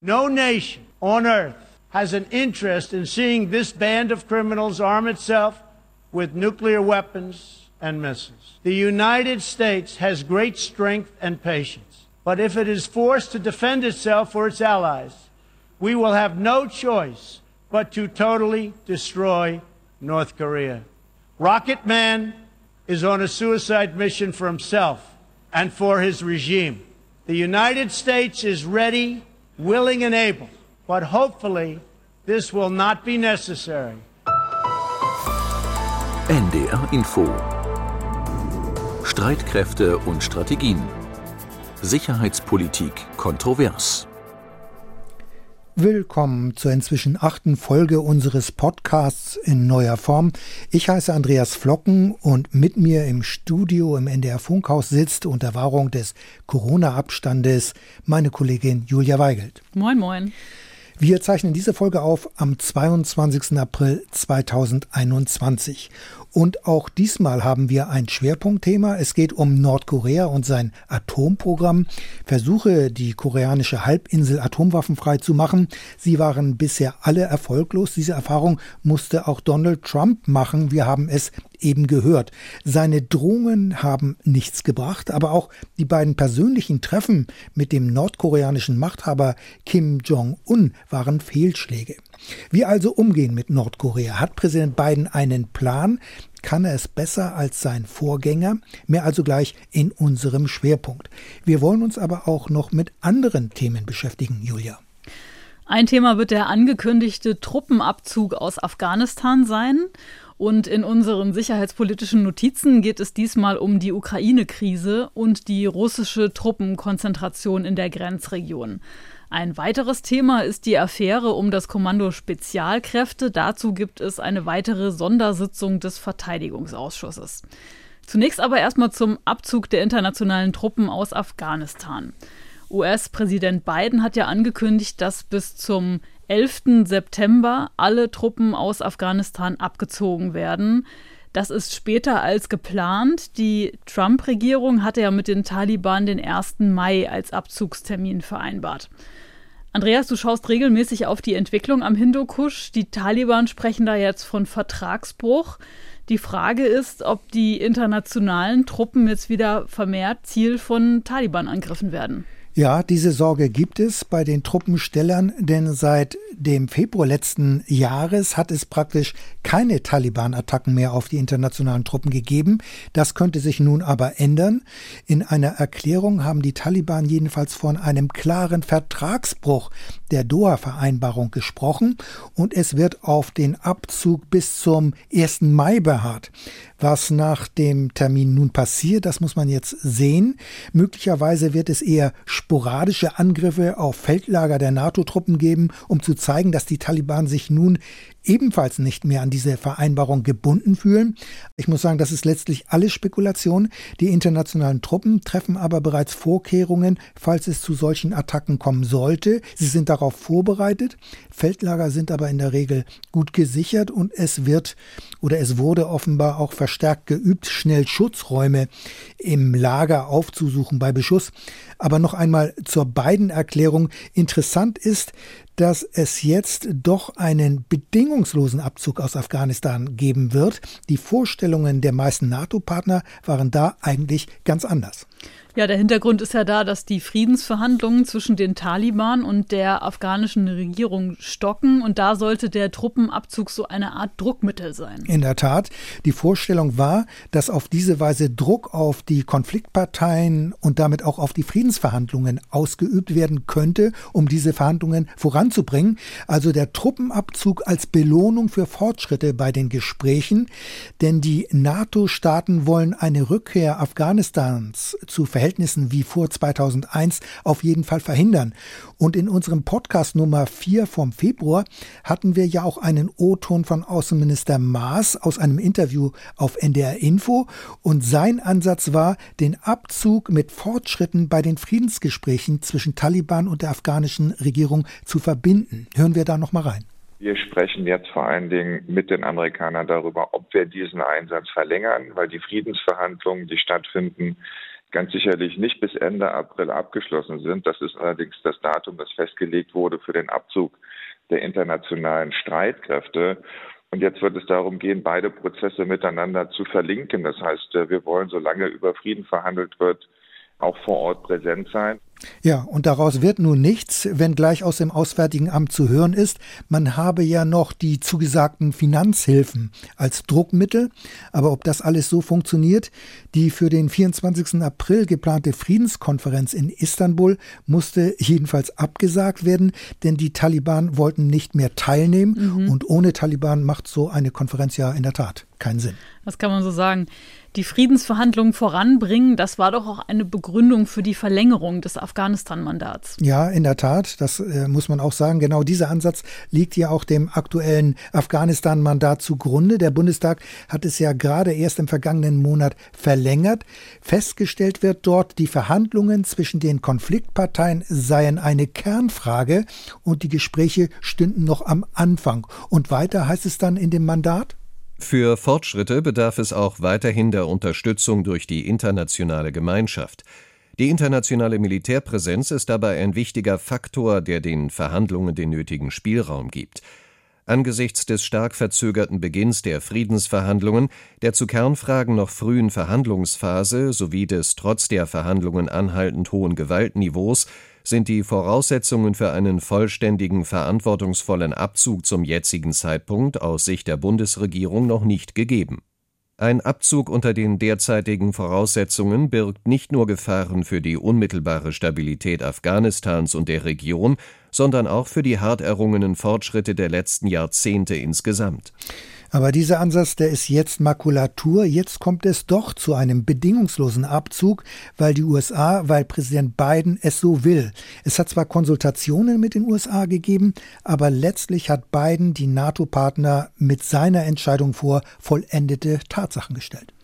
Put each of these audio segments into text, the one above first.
No nation on earth has an interest in seeing this band of criminals arm itself with nuclear weapons and missiles. The United States has great strength and patience, but if it is forced to defend itself or its allies, we will have no choice but to totally destroy North Korea. Rocket Man is on a suicide mission for himself and for his regime. The United States is ready willing and able. But hopefully, this will not be necessary. NDR Info Streitkräfte und Strategien Sicherheitspolitik kontrovers Willkommen zur inzwischen achten Folge unseres Podcasts in neuer Form. Ich heiße Andreas Flocken und mit mir im Studio im NDR Funkhaus sitzt unter Wahrung des Corona-Abstandes meine Kollegin Julia Weigelt. Moin, moin. Wir zeichnen diese Folge auf am 22. April 2021. Und auch diesmal haben wir ein Schwerpunktthema. Es geht um Nordkorea und sein Atomprogramm. Versuche, die koreanische Halbinsel atomwaffenfrei zu machen. Sie waren bisher alle erfolglos. Diese Erfahrung musste auch Donald Trump machen. Wir haben es eben gehört. Seine Drohungen haben nichts gebracht, aber auch die beiden persönlichen Treffen mit dem nordkoreanischen Machthaber Kim Jong-un waren Fehlschläge. Wie also umgehen mit Nordkorea? Hat Präsident Biden einen Plan? Kann er es besser als sein Vorgänger? Mehr also gleich in unserem Schwerpunkt. Wir wollen uns aber auch noch mit anderen Themen beschäftigen, Julia. Ein Thema wird der angekündigte Truppenabzug aus Afghanistan sein. Und in unseren sicherheitspolitischen Notizen geht es diesmal um die Ukraine-Krise und die russische Truppenkonzentration in der Grenzregion. Ein weiteres Thema ist die Affäre um das Kommando Spezialkräfte. Dazu gibt es eine weitere Sondersitzung des Verteidigungsausschusses. Zunächst aber erstmal zum Abzug der internationalen Truppen aus Afghanistan. US-Präsident Biden hat ja angekündigt, dass bis zum 11. September alle Truppen aus Afghanistan abgezogen werden. Das ist später als geplant. Die Trump-Regierung hatte ja mit den Taliban den 1. Mai als Abzugstermin vereinbart. Andreas, du schaust regelmäßig auf die Entwicklung am Hindukusch. Die Taliban sprechen da jetzt von Vertragsbruch. Die Frage ist, ob die internationalen Truppen jetzt wieder vermehrt Ziel von Taliban-Angriffen werden. Ja, diese Sorge gibt es bei den Truppenstellern, denn seit dem Februar letzten Jahres hat es praktisch keine Taliban-Attacken mehr auf die internationalen Truppen gegeben. Das könnte sich nun aber ändern. In einer Erklärung haben die Taliban jedenfalls von einem klaren Vertragsbruch der Doha-Vereinbarung gesprochen und es wird auf den Abzug bis zum 1. Mai beharrt. Was nach dem Termin nun passiert, das muss man jetzt sehen. Möglicherweise wird es eher sporadische Angriffe auf Feldlager der NATO-Truppen geben, um zu zeigen, dass die Taliban sich nun ebenfalls nicht mehr an diese Vereinbarung gebunden fühlen. Ich muss sagen, das ist letztlich alles Spekulation. Die internationalen Truppen treffen aber bereits Vorkehrungen, falls es zu solchen Attacken kommen sollte. Sie sind darauf vorbereitet. Feldlager sind aber in der Regel gut gesichert und es wird oder es wurde offenbar auch verstärkt geübt, schnell Schutzräume im Lager aufzusuchen bei Beschuss. Aber noch einmal zur beiden Erklärung. Interessant ist, dass es jetzt doch einen bedingungslosen Abzug aus Afghanistan geben wird. Die Vorstellungen der meisten NATO-Partner waren da eigentlich ganz anders. Ja, der Hintergrund ist ja da, dass die Friedensverhandlungen zwischen den Taliban und der afghanischen Regierung stocken und da sollte der Truppenabzug so eine Art Druckmittel sein. In der Tat, die Vorstellung war, dass auf diese Weise Druck auf die Konfliktparteien und damit auch auf die Friedensverhandlungen ausgeübt werden könnte, um diese Verhandlungen voranzubringen. Also der Truppenabzug als Belohnung für Fortschritte bei den Gesprächen, denn die NATO-Staaten wollen eine Rückkehr Afghanistans zu Verhältnissen Verhältnissen wie vor 2001 auf jeden Fall verhindern. Und in unserem Podcast Nummer 4 vom Februar hatten wir ja auch einen O-Ton von Außenminister Maas aus einem Interview auf NDR Info. Und sein Ansatz war, den Abzug mit Fortschritten bei den Friedensgesprächen zwischen Taliban und der afghanischen Regierung zu verbinden. Hören wir da noch mal rein. Wir sprechen jetzt vor allen Dingen mit den Amerikanern darüber, ob wir diesen Einsatz verlängern, weil die Friedensverhandlungen, die stattfinden, ganz sicherlich nicht bis Ende April abgeschlossen sind. Das ist allerdings das Datum, das festgelegt wurde für den Abzug der internationalen Streitkräfte. Und jetzt wird es darum gehen, beide Prozesse miteinander zu verlinken. Das heißt, wir wollen, solange über Frieden verhandelt wird, auch vor Ort präsent sein. Ja, und daraus wird nun nichts, wenn gleich aus dem Auswärtigen Amt zu hören ist, man habe ja noch die zugesagten Finanzhilfen als Druckmittel. Aber ob das alles so funktioniert, die für den 24. April geplante Friedenskonferenz in Istanbul musste jedenfalls abgesagt werden, denn die Taliban wollten nicht mehr teilnehmen. Mhm. Und ohne Taliban macht so eine Konferenz ja in der Tat keinen Sinn. Das kann man so sagen die Friedensverhandlungen voranbringen, das war doch auch eine Begründung für die Verlängerung des Afghanistan-Mandats. Ja, in der Tat, das äh, muss man auch sagen. Genau dieser Ansatz liegt ja auch dem aktuellen Afghanistan-Mandat zugrunde. Der Bundestag hat es ja gerade erst im vergangenen Monat verlängert. Festgestellt wird dort, die Verhandlungen zwischen den Konfliktparteien seien eine Kernfrage und die Gespräche stünden noch am Anfang. Und weiter heißt es dann in dem Mandat? Für Fortschritte bedarf es auch weiterhin der Unterstützung durch die internationale Gemeinschaft. Die internationale Militärpräsenz ist dabei ein wichtiger Faktor, der den Verhandlungen den nötigen Spielraum gibt. Angesichts des stark verzögerten Beginns der Friedensverhandlungen, der zu Kernfragen noch frühen Verhandlungsphase sowie des trotz der Verhandlungen anhaltend hohen Gewaltniveaus sind die Voraussetzungen für einen vollständigen, verantwortungsvollen Abzug zum jetzigen Zeitpunkt aus Sicht der Bundesregierung noch nicht gegeben. Ein Abzug unter den derzeitigen Voraussetzungen birgt nicht nur Gefahren für die unmittelbare Stabilität Afghanistans und der Region, sondern auch für die hart errungenen Fortschritte der letzten Jahrzehnte insgesamt. Aber dieser Ansatz, der ist jetzt Makulatur. Jetzt kommt es doch zu einem bedingungslosen Abzug, weil die USA, weil Präsident Biden es so will. Es hat zwar Konsultationen mit den USA gegeben, aber letztlich hat Biden die NATO-Partner mit seiner Entscheidung vor vollendete Tatsachen gestellt.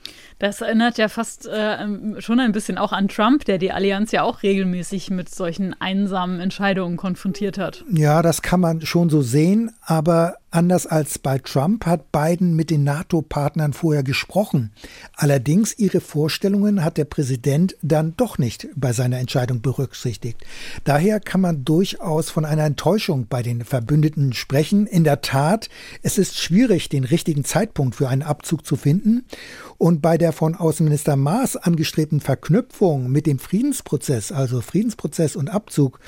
Das erinnert ja fast äh, schon ein bisschen auch an Trump, der die Allianz ja auch regelmäßig mit solchen einsamen Entscheidungen konfrontiert hat. Ja, das kann man schon so sehen, aber Anders als bei Trump hat Biden mit den NATO-Partnern vorher gesprochen. Allerdings ihre Vorstellungen hat der Präsident dann doch nicht bei seiner Entscheidung berücksichtigt. Daher kann man durchaus von einer Enttäuschung bei den Verbündeten sprechen. In der Tat, es ist schwierig, den richtigen Zeitpunkt für einen Abzug zu finden. Und bei der von Außenminister Maas angestrebten Verknüpfung mit dem Friedensprozess, also Friedensprozess und Abzug,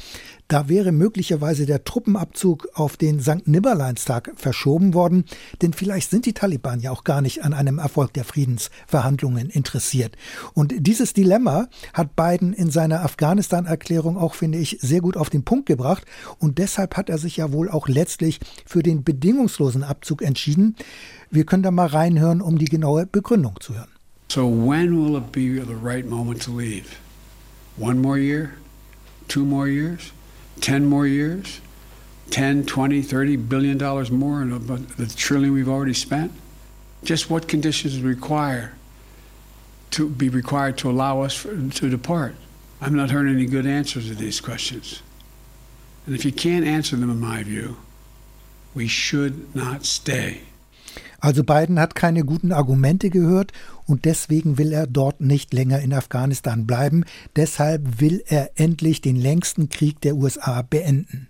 da wäre möglicherweise der Truppenabzug auf den St. Nimmerleinstag verschoben worden, denn vielleicht sind die Taliban ja auch gar nicht an einem Erfolg der Friedensverhandlungen interessiert. Und dieses Dilemma hat Biden in seiner Afghanistan-Erklärung auch, finde ich, sehr gut auf den Punkt gebracht. Und deshalb hat er sich ja wohl auch letztlich für den bedingungslosen Abzug entschieden. Wir können da mal reinhören, um die genaue Begründung zu hören. So when will it be the right moment to leave? One more year? Two more years? 10 more years, 10, 20, 30 billion dollars more than the trillion we've already spent? Just what conditions require to be required to allow us for, to depart? I'm not hearing any good answers to these questions. And if you can't answer them, in my view, we should not stay. Also Biden hat keine guten Argumente gehört und deswegen will er dort nicht länger in Afghanistan bleiben. Deshalb will er endlich den längsten Krieg der USA beenden.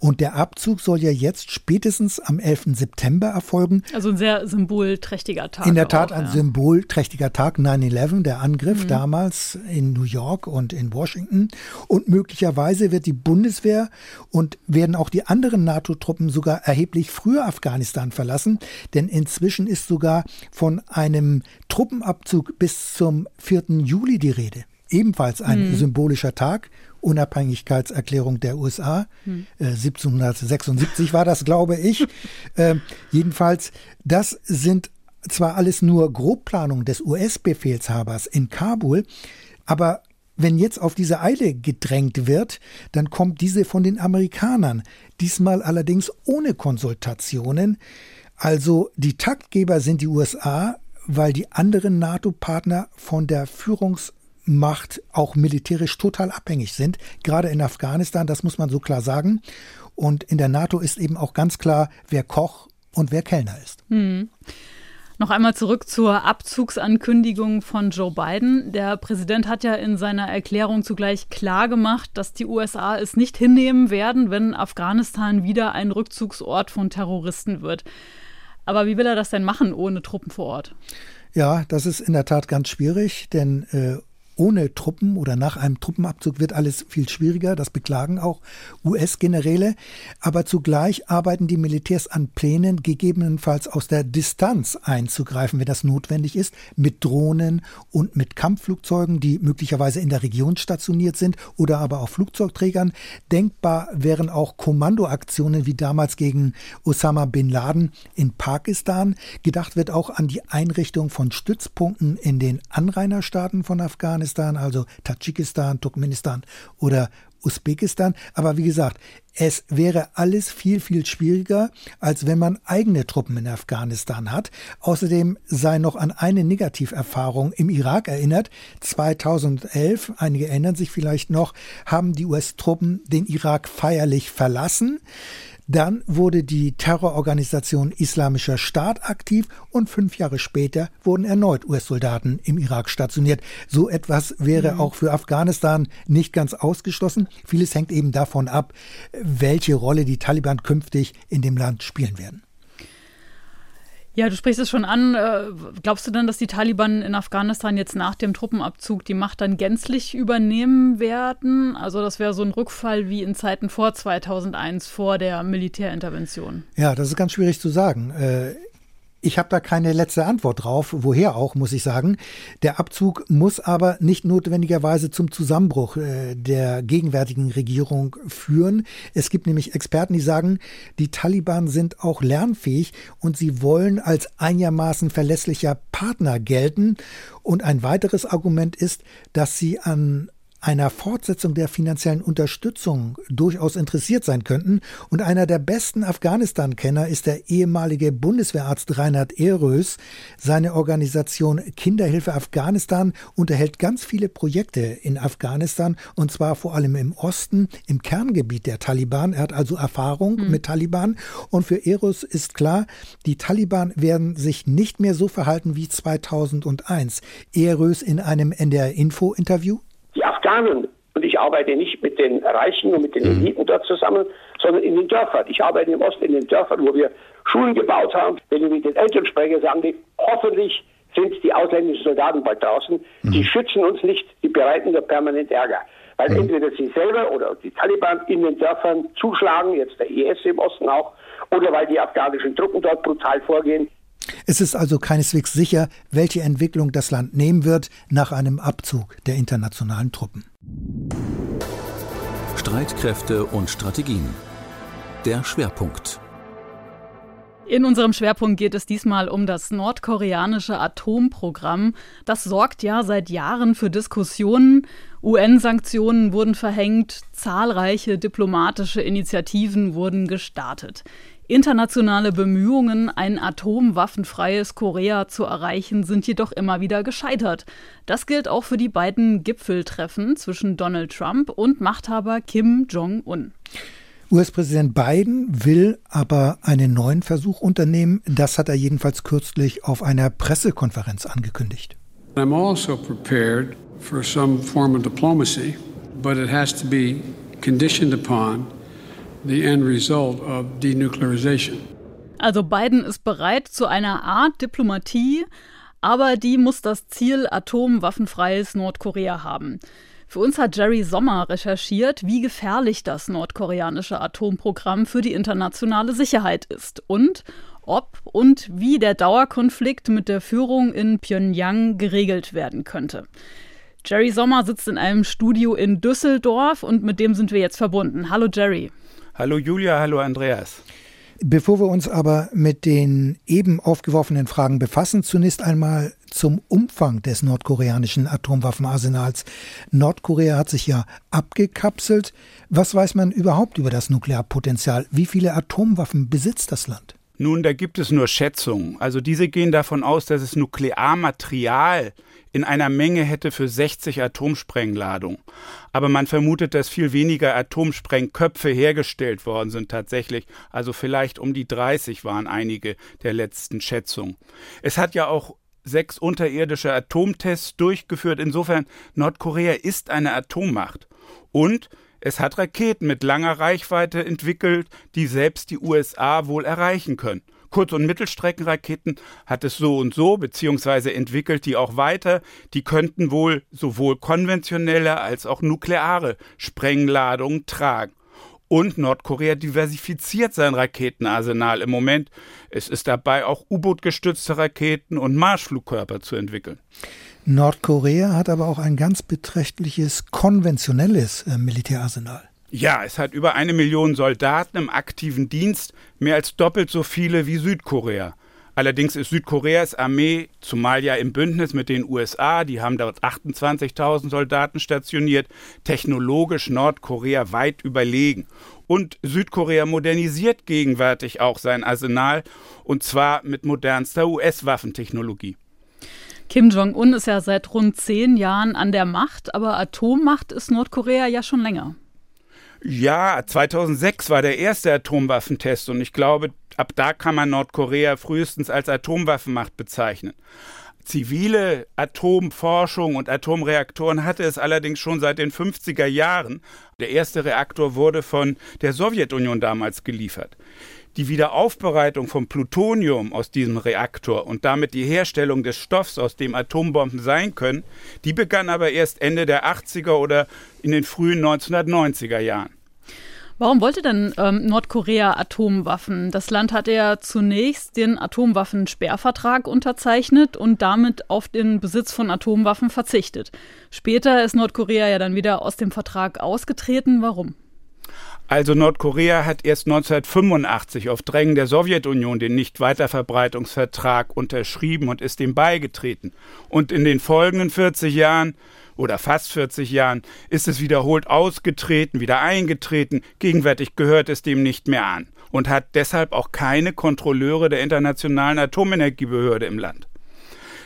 Und der Abzug soll ja jetzt spätestens am 11. September erfolgen. Also ein sehr symbolträchtiger Tag. In der Tat auch, ein ja. symbolträchtiger Tag, 9-11, der Angriff mhm. damals in New York und in Washington. Und möglicherweise wird die Bundeswehr und werden auch die anderen NATO-Truppen sogar erheblich früher Afghanistan verlassen. Denn inzwischen ist sogar von einem Truppenabzug bis zum 4. Juli die Rede ebenfalls ein mhm. symbolischer Tag. Unabhängigkeitserklärung der USA. Hm. Äh, 1776 war das, glaube ich. äh, jedenfalls, das sind zwar alles nur Grobplanungen des US-Befehlshabers in Kabul, aber wenn jetzt auf diese Eile gedrängt wird, dann kommt diese von den Amerikanern, diesmal allerdings ohne Konsultationen. Also die Taktgeber sind die USA, weil die anderen NATO-Partner von der Führungs- Macht auch militärisch total abhängig sind, gerade in Afghanistan, das muss man so klar sagen. Und in der NATO ist eben auch ganz klar, wer Koch und wer Kellner ist. Hm. Noch einmal zurück zur Abzugsankündigung von Joe Biden. Der Präsident hat ja in seiner Erklärung zugleich klar gemacht, dass die USA es nicht hinnehmen werden, wenn Afghanistan wieder ein Rückzugsort von Terroristen wird. Aber wie will er das denn machen ohne Truppen vor Ort? Ja, das ist in der Tat ganz schwierig, denn äh, ohne Truppen oder nach einem Truppenabzug wird alles viel schwieriger. Das beklagen auch US-Generäle. Aber zugleich arbeiten die Militärs an Plänen, gegebenenfalls aus der Distanz einzugreifen, wenn das notwendig ist, mit Drohnen und mit Kampfflugzeugen, die möglicherweise in der Region stationiert sind oder aber auch Flugzeugträgern. Denkbar wären auch Kommandoaktionen wie damals gegen Osama bin Laden in Pakistan. Gedacht wird auch an die Einrichtung von Stützpunkten in den Anrainerstaaten von Afghanistan. Afghanistan, also Tadschikistan, Turkmenistan oder Usbekistan. Aber wie gesagt, es wäre alles viel, viel schwieriger, als wenn man eigene Truppen in Afghanistan hat. Außerdem sei noch an eine Negativerfahrung im Irak erinnert. 2011, einige erinnern sich vielleicht noch, haben die US-Truppen den Irak feierlich verlassen. Dann wurde die Terrororganisation Islamischer Staat aktiv und fünf Jahre später wurden erneut US-Soldaten im Irak stationiert. So etwas wäre mhm. auch für Afghanistan nicht ganz ausgeschlossen. Vieles hängt eben davon ab, welche Rolle die Taliban künftig in dem Land spielen werden. Ja, du sprichst es schon an. Äh, glaubst du denn, dass die Taliban in Afghanistan jetzt nach dem Truppenabzug die Macht dann gänzlich übernehmen werden? Also das wäre so ein Rückfall wie in Zeiten vor 2001, vor der Militärintervention. Ja, das ist ganz schwierig zu sagen. Ich habe da keine letzte Antwort drauf, woher auch, muss ich sagen. Der Abzug muss aber nicht notwendigerweise zum Zusammenbruch äh, der gegenwärtigen Regierung führen. Es gibt nämlich Experten, die sagen, die Taliban sind auch lernfähig und sie wollen als einigermaßen verlässlicher Partner gelten. Und ein weiteres Argument ist, dass sie an einer Fortsetzung der finanziellen Unterstützung durchaus interessiert sein könnten. Und einer der besten Afghanistan-Kenner ist der ehemalige Bundeswehrarzt Reinhard Ehrös. Seine Organisation Kinderhilfe Afghanistan unterhält ganz viele Projekte in Afghanistan und zwar vor allem im Osten, im Kerngebiet der Taliban. Er hat also Erfahrung mhm. mit Taliban. Und für Ehrös ist klar, die Taliban werden sich nicht mehr so verhalten wie 2001. Ehrös in einem NDR-Info-Interview Afghanen, und ich arbeite nicht mit den Reichen und mit den mhm. Eliten dort zusammen, sondern in den Dörfern. Ich arbeite im Osten in den Dörfern, wo wir Schulen gebaut haben. Wenn ich mit den Eltern spreche, sagen die, hoffentlich sind die ausländischen Soldaten bald draußen. Mhm. Die schützen uns nicht, die bereiten nur permanent Ärger. Weil mhm. entweder sie selber oder die Taliban in den Dörfern zuschlagen, jetzt der IS im Osten auch, oder weil die afghanischen Truppen dort brutal vorgehen. Es ist also keineswegs sicher, welche Entwicklung das Land nehmen wird nach einem Abzug der internationalen Truppen. Streitkräfte und Strategien. Der Schwerpunkt. In unserem Schwerpunkt geht es diesmal um das nordkoreanische Atomprogramm. Das sorgt ja seit Jahren für Diskussionen. UN-Sanktionen wurden verhängt, zahlreiche diplomatische Initiativen wurden gestartet. Internationale Bemühungen, ein atomwaffenfreies Korea zu erreichen, sind jedoch immer wieder gescheitert. Das gilt auch für die beiden Gipfeltreffen zwischen Donald Trump und Machthaber Kim Jong-un. US-Präsident Biden will aber einen neuen Versuch unternehmen. Das hat er jedenfalls kürzlich auf einer Pressekonferenz angekündigt. I'm also prepared for some form of diplomacy, but it has to be conditioned upon the end result of denuclearization. Also Biden ist bereit zu einer Art Diplomatie, aber die muss das Ziel atomwaffenfreies Nordkorea haben. Für uns hat Jerry Sommer recherchiert, wie gefährlich das nordkoreanische Atomprogramm für die internationale Sicherheit ist und ob und wie der Dauerkonflikt mit der Führung in Pyongyang geregelt werden könnte. Jerry Sommer sitzt in einem Studio in Düsseldorf und mit dem sind wir jetzt verbunden. Hallo Jerry. Hallo Julia, hallo Andreas. Bevor wir uns aber mit den eben aufgeworfenen Fragen befassen, zunächst einmal zum Umfang des nordkoreanischen Atomwaffenarsenals. Nordkorea hat sich ja abgekapselt. Was weiß man überhaupt über das Nuklearpotenzial? Wie viele Atomwaffen besitzt das Land? Nun, da gibt es nur Schätzungen. Also diese gehen davon aus, dass es Nuklearmaterial in einer Menge hätte für 60 Atomsprengladungen. Aber man vermutet, dass viel weniger Atomsprengköpfe hergestellt worden sind tatsächlich. Also vielleicht um die 30 waren einige der letzten Schätzungen. Es hat ja auch sechs unterirdische Atomtests durchgeführt. Insofern, Nordkorea ist eine Atommacht. Und es hat Raketen mit langer Reichweite entwickelt, die selbst die USA wohl erreichen können. Kurz- und Mittelstreckenraketen hat es so und so, beziehungsweise entwickelt die auch weiter. Die könnten wohl sowohl konventionelle als auch nukleare Sprengladungen tragen. Und Nordkorea diversifiziert sein Raketenarsenal im Moment. Es ist dabei, auch U-Boot-gestützte Raketen und Marschflugkörper zu entwickeln. Nordkorea hat aber auch ein ganz beträchtliches konventionelles äh, Militärarsenal. Ja, es hat über eine Million Soldaten im aktiven Dienst, mehr als doppelt so viele wie Südkorea. Allerdings ist Südkoreas Armee, zumal ja im Bündnis mit den USA, die haben dort 28.000 Soldaten stationiert, technologisch Nordkorea weit überlegen. Und Südkorea modernisiert gegenwärtig auch sein Arsenal, und zwar mit modernster US-Waffentechnologie. Kim Jong-un ist ja seit rund zehn Jahren an der Macht, aber Atommacht ist Nordkorea ja schon länger. Ja, 2006 war der erste Atomwaffentest und ich glaube, ab da kann man Nordkorea frühestens als Atomwaffenmacht bezeichnen. Zivile Atomforschung und Atomreaktoren hatte es allerdings schon seit den 50er Jahren. Der erste Reaktor wurde von der Sowjetunion damals geliefert. Die Wiederaufbereitung von Plutonium aus diesem Reaktor und damit die Herstellung des Stoffs, aus dem Atombomben sein können, die begann aber erst Ende der 80er oder in den frühen 1990er Jahren. Warum wollte denn ähm, Nordkorea Atomwaffen? Das Land hat ja zunächst den Atomwaffensperrvertrag unterzeichnet und damit auf den Besitz von Atomwaffen verzichtet. Später ist Nordkorea ja dann wieder aus dem Vertrag ausgetreten. Warum? Also Nordkorea hat erst 1985 auf Drängen der Sowjetunion den Nichtweiterverbreitungsvertrag unterschrieben und ist dem beigetreten. Und in den folgenden 40 Jahren oder fast 40 Jahren ist es wiederholt ausgetreten, wieder eingetreten. Gegenwärtig gehört es dem nicht mehr an und hat deshalb auch keine Kontrolleure der Internationalen Atomenergiebehörde im Land.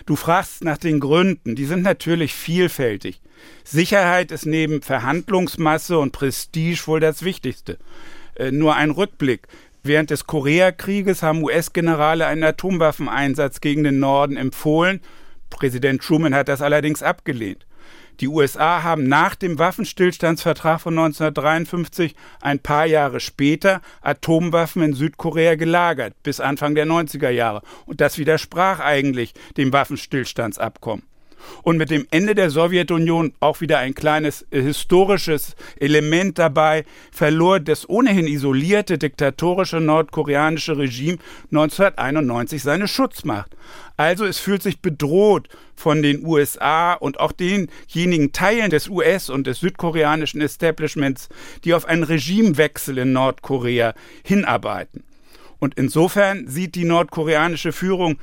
Du fragst nach den Gründen, die sind natürlich vielfältig. Sicherheit ist neben Verhandlungsmasse und Prestige wohl das Wichtigste. Äh, nur ein Rückblick. Während des Koreakrieges haben US-Generale einen Atomwaffeneinsatz gegen den Norden empfohlen. Präsident Truman hat das allerdings abgelehnt. Die USA haben nach dem Waffenstillstandsvertrag von 1953 ein paar Jahre später Atomwaffen in Südkorea gelagert, bis Anfang der 90er Jahre. Und das widersprach eigentlich dem Waffenstillstandsabkommen und mit dem Ende der Sowjetunion auch wieder ein kleines äh, historisches Element dabei, verlor das ohnehin isolierte diktatorische nordkoreanische Regime 1991 seine Schutzmacht. Also es fühlt sich bedroht von den USA und auch denjenigen Teilen des US- und des südkoreanischen Establishments, die auf einen Regimewechsel in Nordkorea hinarbeiten. Und insofern sieht die nordkoreanische Führung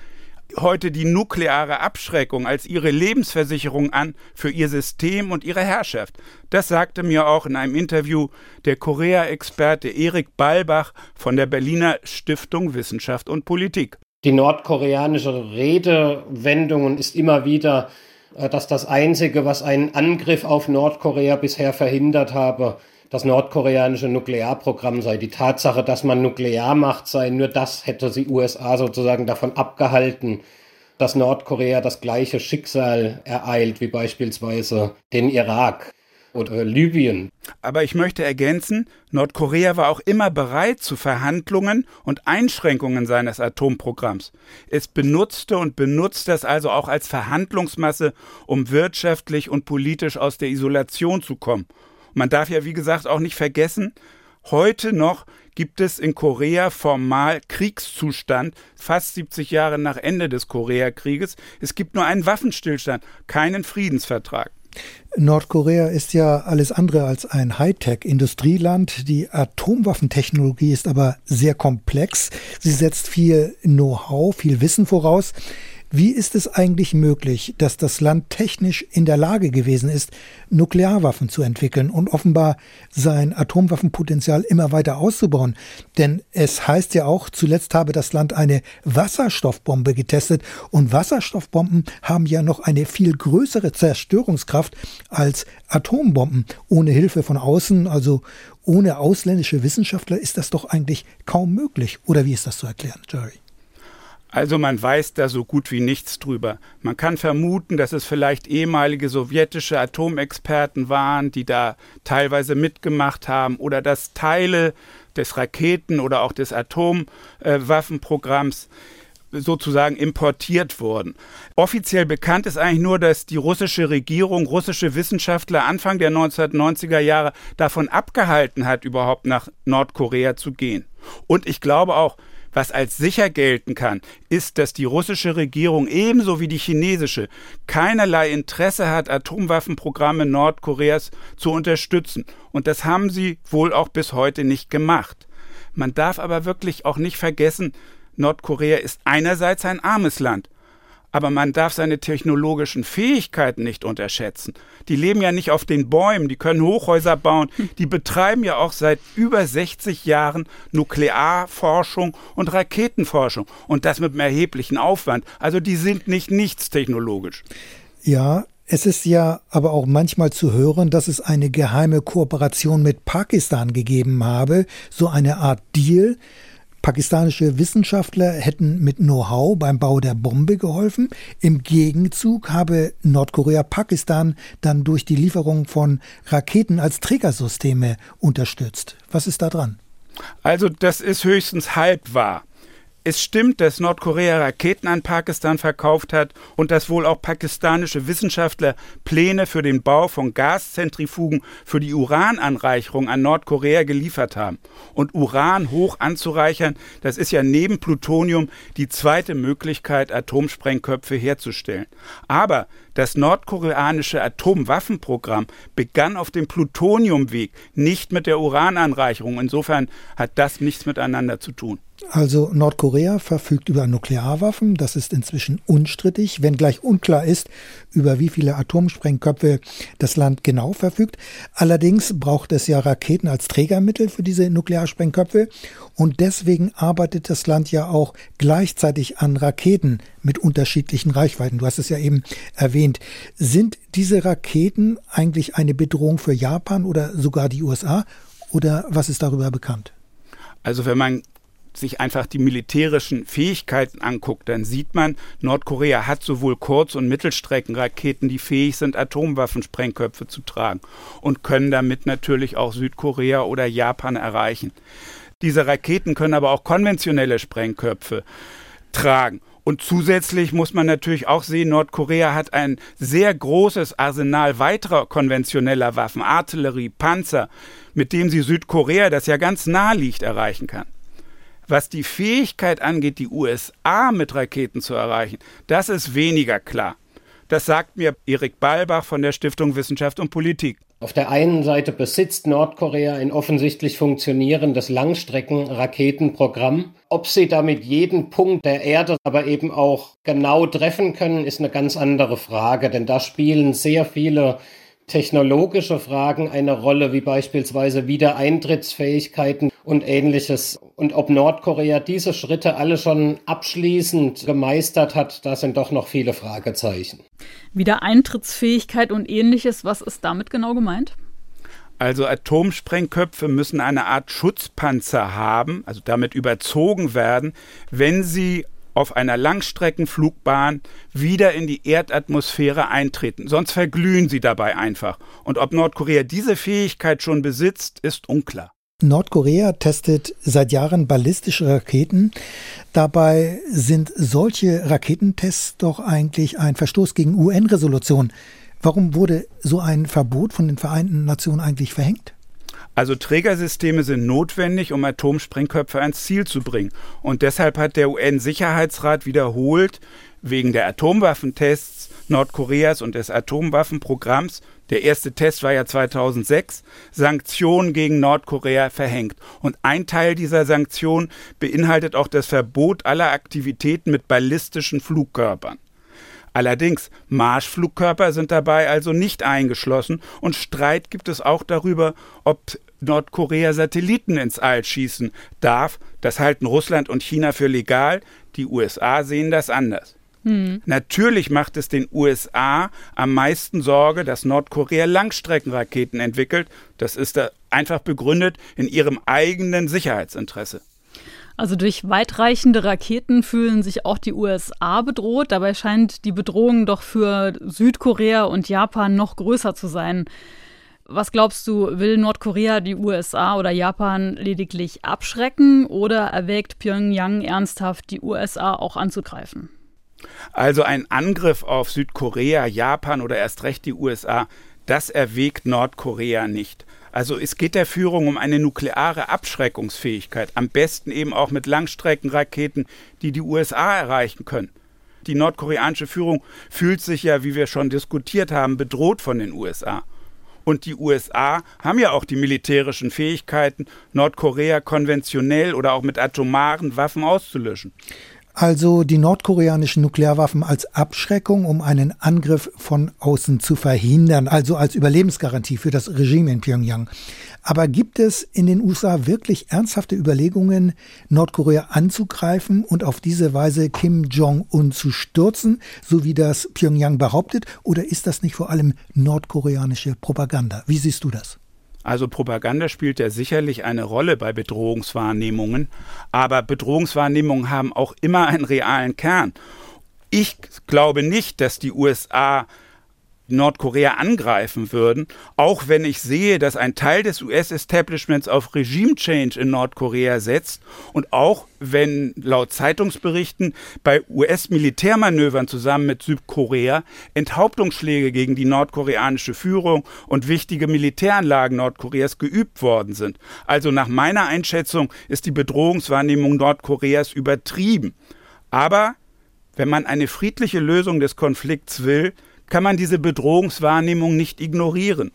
heute die nukleare Abschreckung als ihre Lebensversicherung an für ihr System und ihre Herrschaft. Das sagte mir auch in einem Interview der Korea-Experte Erik Balbach von der Berliner Stiftung Wissenschaft und Politik. Die nordkoreanische Redewendung ist immer wieder, äh, dass das Einzige, was einen Angriff auf Nordkorea bisher verhindert habe, das nordkoreanische Nuklearprogramm sei. Die Tatsache, dass man Nuklearmacht sei, nur das hätte die USA sozusagen davon abgehalten, dass Nordkorea das gleiche Schicksal ereilt wie beispielsweise den Irak oder Libyen. Aber ich möchte ergänzen, Nordkorea war auch immer bereit zu Verhandlungen und Einschränkungen seines Atomprogramms. Es benutzte und benutzt das also auch als Verhandlungsmasse, um wirtschaftlich und politisch aus der Isolation zu kommen man darf ja, wie gesagt, auch nicht vergessen, heute noch gibt es in Korea formal Kriegszustand, fast 70 Jahre nach Ende des Koreakrieges. Es gibt nur einen Waffenstillstand, keinen Friedensvertrag. Nordkorea ist ja alles andere als ein Hightech-Industrieland. Die Atomwaffentechnologie ist aber sehr komplex. Sie setzt viel Know-how, viel Wissen voraus. Wie ist es eigentlich möglich, dass das Land technisch in der Lage gewesen ist, Nuklearwaffen zu entwickeln und offenbar sein Atomwaffenpotenzial immer weiter auszubauen? Denn es heißt ja auch, zuletzt habe das Land eine Wasserstoffbombe getestet und Wasserstoffbomben haben ja noch eine viel größere Zerstörungskraft als Atombomben. Ohne Hilfe von außen, also ohne ausländische Wissenschaftler, ist das doch eigentlich kaum möglich. Oder wie ist das zu erklären, Jerry? Also man weiß da so gut wie nichts drüber. Man kann vermuten, dass es vielleicht ehemalige sowjetische Atomexperten waren, die da teilweise mitgemacht haben oder dass Teile des Raketen- oder auch des Atomwaffenprogramms sozusagen importiert wurden. Offiziell bekannt ist eigentlich nur, dass die russische Regierung, russische Wissenschaftler Anfang der 1990er Jahre davon abgehalten hat, überhaupt nach Nordkorea zu gehen. Und ich glaube auch, was als sicher gelten kann, ist, dass die russische Regierung ebenso wie die chinesische keinerlei Interesse hat, Atomwaffenprogramme Nordkoreas zu unterstützen. Und das haben sie wohl auch bis heute nicht gemacht. Man darf aber wirklich auch nicht vergessen, Nordkorea ist einerseits ein armes Land aber man darf seine technologischen Fähigkeiten nicht unterschätzen. Die leben ja nicht auf den Bäumen, die können Hochhäuser bauen, die betreiben ja auch seit über 60 Jahren Nuklearforschung und Raketenforschung und das mit einem erheblichen Aufwand. Also die sind nicht nichts technologisch. Ja, es ist ja aber auch manchmal zu hören, dass es eine geheime Kooperation mit Pakistan gegeben habe, so eine Art Deal, Pakistanische Wissenschaftler hätten mit Know-how beim Bau der Bombe geholfen. Im Gegenzug habe Nordkorea Pakistan dann durch die Lieferung von Raketen als Trägersysteme unterstützt. Was ist da dran? Also das ist höchstens halb wahr. Es stimmt, dass Nordkorea Raketen an Pakistan verkauft hat und dass wohl auch pakistanische Wissenschaftler Pläne für den Bau von Gaszentrifugen für die Urananreicherung an Nordkorea geliefert haben. Und Uran hoch anzureichern, das ist ja neben Plutonium die zweite Möglichkeit, Atomsprengköpfe herzustellen. Aber das nordkoreanische Atomwaffenprogramm begann auf dem Plutoniumweg, nicht mit der Urananreicherung. Insofern hat das nichts miteinander zu tun. Also Nordkorea verfügt über Nuklearwaffen, das ist inzwischen unstrittig, wenngleich unklar ist, über wie viele Atomsprengköpfe das Land genau verfügt. Allerdings braucht es ja Raketen als Trägermittel für diese Nuklearsprengköpfe und deswegen arbeitet das Land ja auch gleichzeitig an Raketen mit unterschiedlichen Reichweiten. Du hast es ja eben erwähnt. Sind diese Raketen eigentlich eine Bedrohung für Japan oder sogar die USA? Oder was ist darüber bekannt? Also wenn man sich einfach die militärischen Fähigkeiten anguckt, dann sieht man, Nordkorea hat sowohl Kurz- und Mittelstreckenraketen, die fähig sind, Atomwaffensprengköpfe zu tragen und können damit natürlich auch Südkorea oder Japan erreichen. Diese Raketen können aber auch konventionelle Sprengköpfe tragen. Und zusätzlich muss man natürlich auch sehen, Nordkorea hat ein sehr großes Arsenal weiterer konventioneller Waffen, Artillerie, Panzer, mit dem sie Südkorea, das ja ganz nah liegt, erreichen kann. Was die Fähigkeit angeht, die USA mit Raketen zu erreichen, das ist weniger klar. Das sagt mir Erik Balbach von der Stiftung Wissenschaft und Politik. Auf der einen Seite besitzt Nordkorea ein offensichtlich funktionierendes Langstreckenraketenprogramm. Ob sie damit jeden Punkt der Erde aber eben auch genau treffen können, ist eine ganz andere Frage, denn da spielen sehr viele technologische Fragen eine Rolle, wie beispielsweise Wiedereintrittsfähigkeiten und ähnliches. Und ob Nordkorea diese Schritte alle schon abschließend gemeistert hat, da sind doch noch viele Fragezeichen. Wiedereintrittsfähigkeit und ähnliches, was ist damit genau gemeint? Also Atomsprengköpfe müssen eine Art Schutzpanzer haben, also damit überzogen werden, wenn sie auf einer Langstreckenflugbahn wieder in die Erdatmosphäre eintreten. Sonst verglühen sie dabei einfach. Und ob Nordkorea diese Fähigkeit schon besitzt, ist unklar. Nordkorea testet seit Jahren ballistische Raketen. Dabei sind solche Raketentests doch eigentlich ein Verstoß gegen UN-Resolutionen. Warum wurde so ein Verbot von den Vereinten Nationen eigentlich verhängt? Also Trägersysteme sind notwendig, um Atomsprengköpfe ans Ziel zu bringen. Und deshalb hat der UN-Sicherheitsrat wiederholt, wegen der Atomwaffentests Nordkoreas und des Atomwaffenprogramms, der erste Test war ja 2006, Sanktionen gegen Nordkorea verhängt. Und ein Teil dieser Sanktionen beinhaltet auch das Verbot aller Aktivitäten mit ballistischen Flugkörpern. Allerdings, Marschflugkörper sind dabei also nicht eingeschlossen und Streit gibt es auch darüber, ob Nordkorea Satelliten ins All schießen darf. Das halten Russland und China für legal, die USA sehen das anders. Hm. Natürlich macht es den USA am meisten Sorge, dass Nordkorea Langstreckenraketen entwickelt. Das ist einfach begründet in ihrem eigenen Sicherheitsinteresse. Also durch weitreichende Raketen fühlen sich auch die USA bedroht. Dabei scheint die Bedrohung doch für Südkorea und Japan noch größer zu sein. Was glaubst du, will Nordkorea die USA oder Japan lediglich abschrecken oder erwägt Pyongyang ernsthaft, die USA auch anzugreifen? Also ein Angriff auf Südkorea, Japan oder erst recht die USA, das erwägt Nordkorea nicht. Also es geht der Führung um eine nukleare Abschreckungsfähigkeit, am besten eben auch mit Langstreckenraketen, die die USA erreichen können. Die nordkoreanische Führung fühlt sich ja, wie wir schon diskutiert haben, bedroht von den USA. Und die USA haben ja auch die militärischen Fähigkeiten, Nordkorea konventionell oder auch mit atomaren Waffen auszulöschen. Also die nordkoreanischen Nuklearwaffen als Abschreckung, um einen Angriff von außen zu verhindern, also als Überlebensgarantie für das Regime in Pyongyang. Aber gibt es in den USA wirklich ernsthafte Überlegungen, Nordkorea anzugreifen und auf diese Weise Kim Jong-un zu stürzen, so wie das Pyongyang behauptet? Oder ist das nicht vor allem nordkoreanische Propaganda? Wie siehst du das? Also Propaganda spielt ja sicherlich eine Rolle bei Bedrohungswahrnehmungen, aber Bedrohungswahrnehmungen haben auch immer einen realen Kern. Ich glaube nicht, dass die USA Nordkorea angreifen würden, auch wenn ich sehe, dass ein Teil des US-Establishments auf Regime-Change in Nordkorea setzt und auch wenn laut Zeitungsberichten bei US-Militärmanövern zusammen mit Südkorea Enthauptungsschläge gegen die nordkoreanische Führung und wichtige Militäranlagen Nordkoreas geübt worden sind. Also nach meiner Einschätzung ist die Bedrohungswahrnehmung Nordkoreas übertrieben. Aber wenn man eine friedliche Lösung des Konflikts will, kann man diese Bedrohungswahrnehmung nicht ignorieren.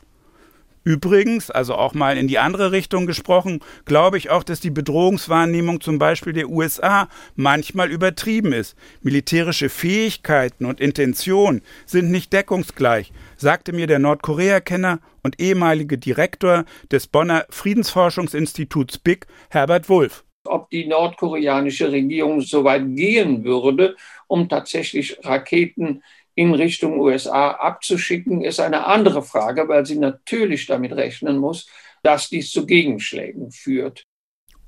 Übrigens, also auch mal in die andere Richtung gesprochen, glaube ich auch, dass die Bedrohungswahrnehmung zum Beispiel der USA manchmal übertrieben ist. Militärische Fähigkeiten und Intention sind nicht deckungsgleich, sagte mir der Nordkorea-Kenner und ehemalige Direktor des Bonner Friedensforschungsinstituts BIC, Herbert Wulff. Ob die nordkoreanische Regierung so weit gehen würde, um tatsächlich Raketen in Richtung USA abzuschicken, ist eine andere Frage, weil sie natürlich damit rechnen muss, dass dies zu Gegenschlägen führt.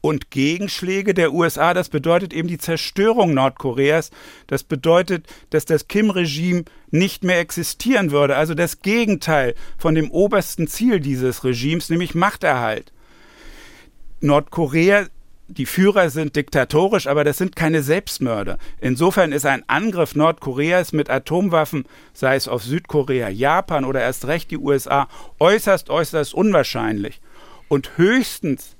Und Gegenschläge der USA, das bedeutet eben die Zerstörung Nordkoreas. Das bedeutet, dass das Kim-Regime nicht mehr existieren würde. Also das Gegenteil von dem obersten Ziel dieses Regimes, nämlich Machterhalt. Nordkorea die Führer sind diktatorisch, aber das sind keine Selbstmörder. Insofern ist ein Angriff Nordkoreas mit Atomwaffen, sei es auf Südkorea, Japan oder erst recht die USA, äußerst, äußerst unwahrscheinlich. Und höchstens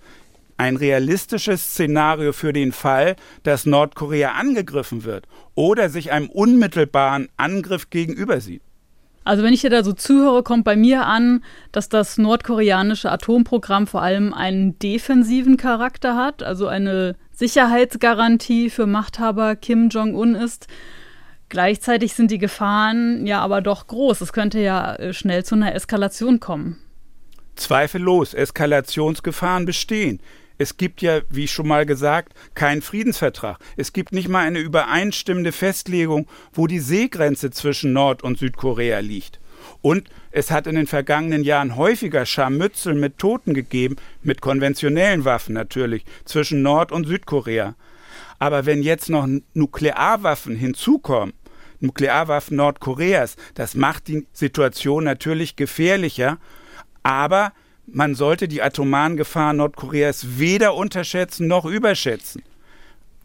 ein realistisches Szenario für den Fall, dass Nordkorea angegriffen wird oder sich einem unmittelbaren Angriff gegenüber sieht. Also wenn ich dir da so zuhöre, kommt bei mir an, dass das nordkoreanische Atomprogramm vor allem einen defensiven Charakter hat, also eine Sicherheitsgarantie für Machthaber Kim Jong-un ist. Gleichzeitig sind die Gefahren ja aber doch groß. Es könnte ja äh, schnell zu einer Eskalation kommen. Zweifellos, Eskalationsgefahren bestehen. Es gibt ja, wie schon mal gesagt, keinen Friedensvertrag. Es gibt nicht mal eine übereinstimmende Festlegung, wo die Seegrenze zwischen Nord- und Südkorea liegt. Und es hat in den vergangenen Jahren häufiger Scharmützel mit Toten gegeben, mit konventionellen Waffen natürlich, zwischen Nord- und Südkorea. Aber wenn jetzt noch Nuklearwaffen hinzukommen, Nuklearwaffen Nordkoreas, das macht die Situation natürlich gefährlicher. Aber man sollte die atomaren Gefahren Nordkoreas weder unterschätzen noch überschätzen.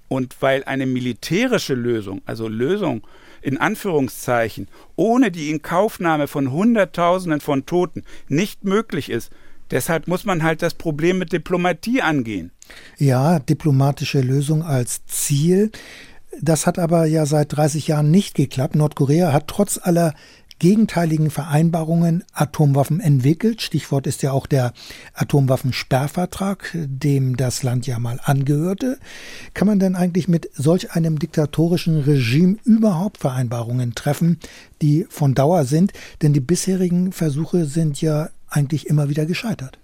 Und weil eine militärische Lösung, also Lösung in Anführungszeichen, ohne die Inkaufnahme von Hunderttausenden von Toten nicht möglich ist, Deshalb muss man halt das Problem mit Diplomatie angehen. Ja, diplomatische Lösung als Ziel. Das hat aber ja seit 30 Jahren nicht geklappt. Nordkorea hat trotz aller gegenteiligen Vereinbarungen Atomwaffen entwickelt. Stichwort ist ja auch der Atomwaffensperrvertrag, dem das Land ja mal angehörte. Kann man denn eigentlich mit solch einem diktatorischen Regime überhaupt Vereinbarungen treffen, die von Dauer sind? Denn die bisherigen Versuche sind ja eigentlich immer wieder gescheitert.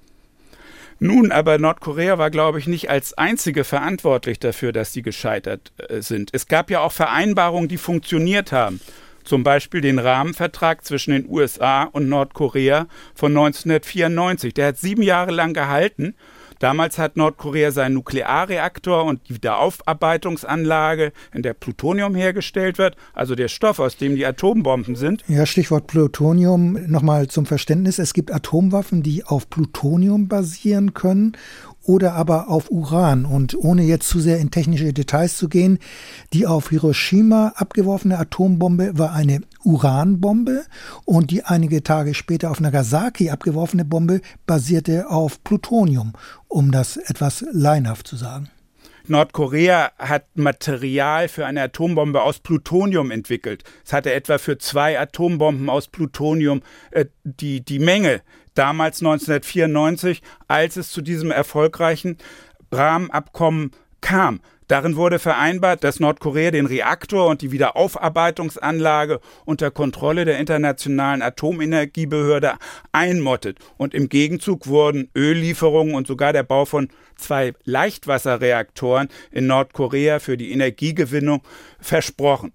Nun, aber Nordkorea war, glaube ich, nicht als einzige verantwortlich dafür, dass sie gescheitert äh, sind. Es gab ja auch Vereinbarungen, die funktioniert haben zum Beispiel den Rahmenvertrag zwischen den USA und Nordkorea von 1994. Der hat sieben Jahre lang gehalten. Damals hat Nordkorea seinen Nuklearreaktor und die Wiederaufarbeitungsanlage, in der Plutonium hergestellt wird, also der Stoff, aus dem die Atombomben sind. Ja, Stichwort Plutonium nochmal zum Verständnis. Es gibt Atomwaffen, die auf Plutonium basieren können oder aber auf Uran. Und ohne jetzt zu sehr in technische Details zu gehen, die auf Hiroshima abgeworfene Atombombe war eine Uranbombe und die einige Tage später auf Nagasaki abgeworfene Bombe basierte auf Plutonium, um das etwas leinhaft zu sagen. Nordkorea hat Material für eine Atombombe aus Plutonium entwickelt. Es hatte etwa für zwei Atombomben aus Plutonium äh, die, die Menge damals 1994, als es zu diesem erfolgreichen Rahmenabkommen kam. Darin wurde vereinbart, dass Nordkorea den Reaktor und die Wiederaufarbeitungsanlage unter Kontrolle der Internationalen Atomenergiebehörde einmottet. Und im Gegenzug wurden Öllieferungen und sogar der Bau von zwei Leichtwasserreaktoren in Nordkorea für die Energiegewinnung versprochen.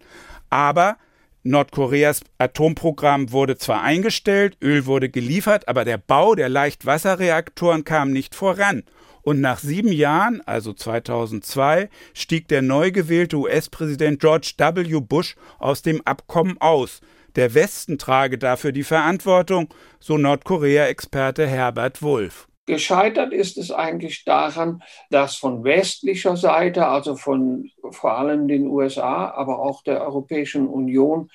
Aber Nordkoreas Atomprogramm wurde zwar eingestellt, Öl wurde geliefert, aber der Bau der Leichtwasserreaktoren kam nicht voran. Und nach sieben Jahren, also 2002, stieg der neu gewählte US-Präsident George W. Bush aus dem Abkommen aus. Der Westen trage dafür die Verantwortung, so Nordkorea-Experte Herbert Wulff. Gescheitert ist es eigentlich daran, dass von westlicher Seite, also von vor allem den USA, aber auch der Europäischen Union,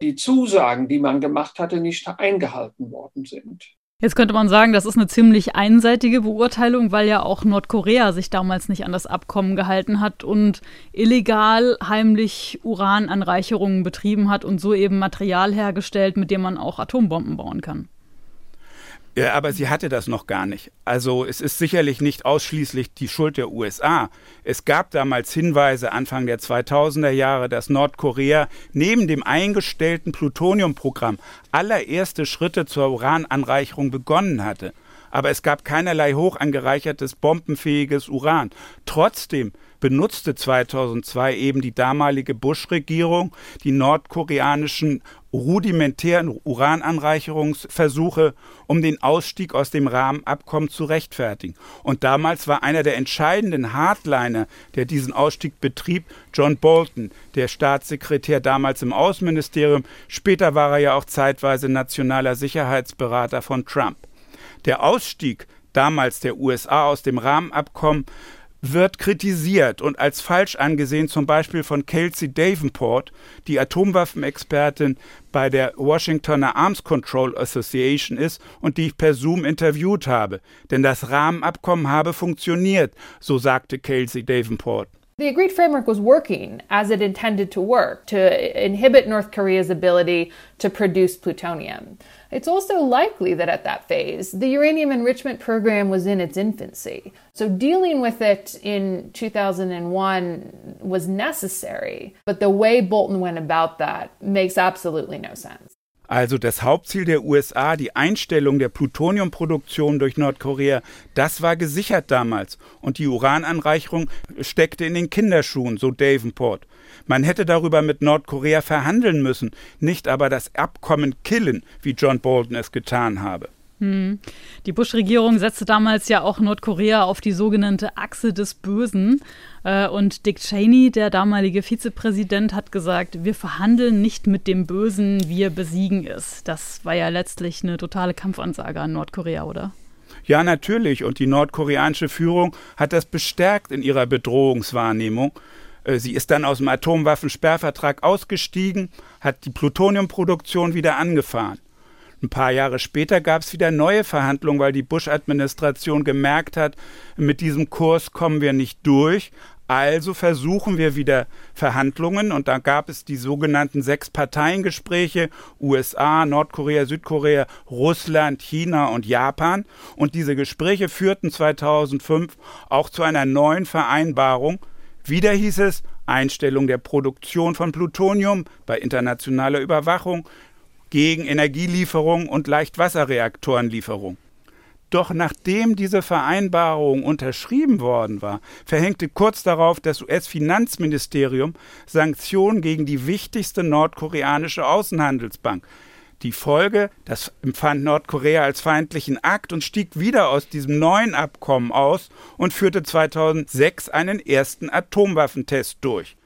die Zusagen, die man gemacht hatte, nicht eingehalten worden sind. Jetzt könnte man sagen, das ist eine ziemlich einseitige Beurteilung, weil ja auch Nordkorea sich damals nicht an das Abkommen gehalten hat und illegal heimlich Urananreicherungen betrieben hat und so eben Material hergestellt, mit dem man auch Atombomben bauen kann. Ja, aber sie hatte das noch gar nicht. Also es ist sicherlich nicht ausschließlich die Schuld der USA. Es gab damals Hinweise Anfang der 2000er Jahre, dass Nordkorea neben dem eingestellten Plutoniumprogramm allererste Schritte zur Urananreicherung begonnen hatte. Aber es gab keinerlei hoch angereichertes bombenfähiges Uran. Trotzdem benutzte 2002 eben die damalige Bush-Regierung die nordkoreanischen rudimentären Urananreicherungsversuche, um den Ausstieg aus dem Rahmenabkommen zu rechtfertigen. Und damals war einer der entscheidenden Hardliner, der diesen Ausstieg betrieb, John Bolton, der Staatssekretär damals im Außenministerium. Später war er ja auch zeitweise nationaler Sicherheitsberater von Trump. Der Ausstieg damals der USA aus dem Rahmenabkommen wird kritisiert und als falsch angesehen, zum Beispiel von Kelsey Davenport, die Atomwaffenexpertin bei der Washingtoner Arms Control Association ist und die ich per Zoom interviewt habe. Denn das Rahmenabkommen habe funktioniert, so sagte Kelsey Davenport. The agreed framework was working as it intended to work to inhibit North Korea's ability to produce plutonium. It's also likely that at that phase, the uranium enrichment program was in its infancy. So dealing with it in 2001 was necessary, but the way Bolton went about that makes absolutely no sense. Also das Hauptziel der USA, die Einstellung der Plutoniumproduktion durch Nordkorea, das war gesichert damals. Und die Urananreicherung steckte in den Kinderschuhen, so Davenport. Man hätte darüber mit Nordkorea verhandeln müssen, nicht aber das Abkommen killen, wie John Bolton es getan habe. Hm. Die Bush-Regierung setzte damals ja auch Nordkorea auf die sogenannte Achse des Bösen. Äh, und Dick Cheney, der damalige Vizepräsident, hat gesagt, wir verhandeln nicht mit dem Bösen, wir besiegen es. Das war ja letztlich eine totale Kampfansage an Nordkorea, oder? Ja, natürlich. Und die nordkoreanische Führung hat das bestärkt in ihrer Bedrohungswahrnehmung. Äh, sie ist dann aus dem Atomwaffensperrvertrag ausgestiegen, hat die Plutoniumproduktion wieder angefahren. Ein paar Jahre später gab es wieder neue Verhandlungen, weil die Bush-Administration gemerkt hat, mit diesem Kurs kommen wir nicht durch. Also versuchen wir wieder Verhandlungen und da gab es die sogenannten Sechs-Parteien-Gespräche USA, Nordkorea, Südkorea, Russland, China und Japan. Und diese Gespräche führten 2005 auch zu einer neuen Vereinbarung. Wieder hieß es Einstellung der Produktion von Plutonium bei internationaler Überwachung gegen Energielieferung und Leichtwasserreaktorenlieferung. Doch nachdem diese Vereinbarung unterschrieben worden war, verhängte kurz darauf das US-Finanzministerium Sanktionen gegen die wichtigste nordkoreanische Außenhandelsbank. Die Folge, das empfand Nordkorea als feindlichen Akt und stieg wieder aus diesem neuen Abkommen aus und führte 2006 einen ersten Atomwaffentest durch.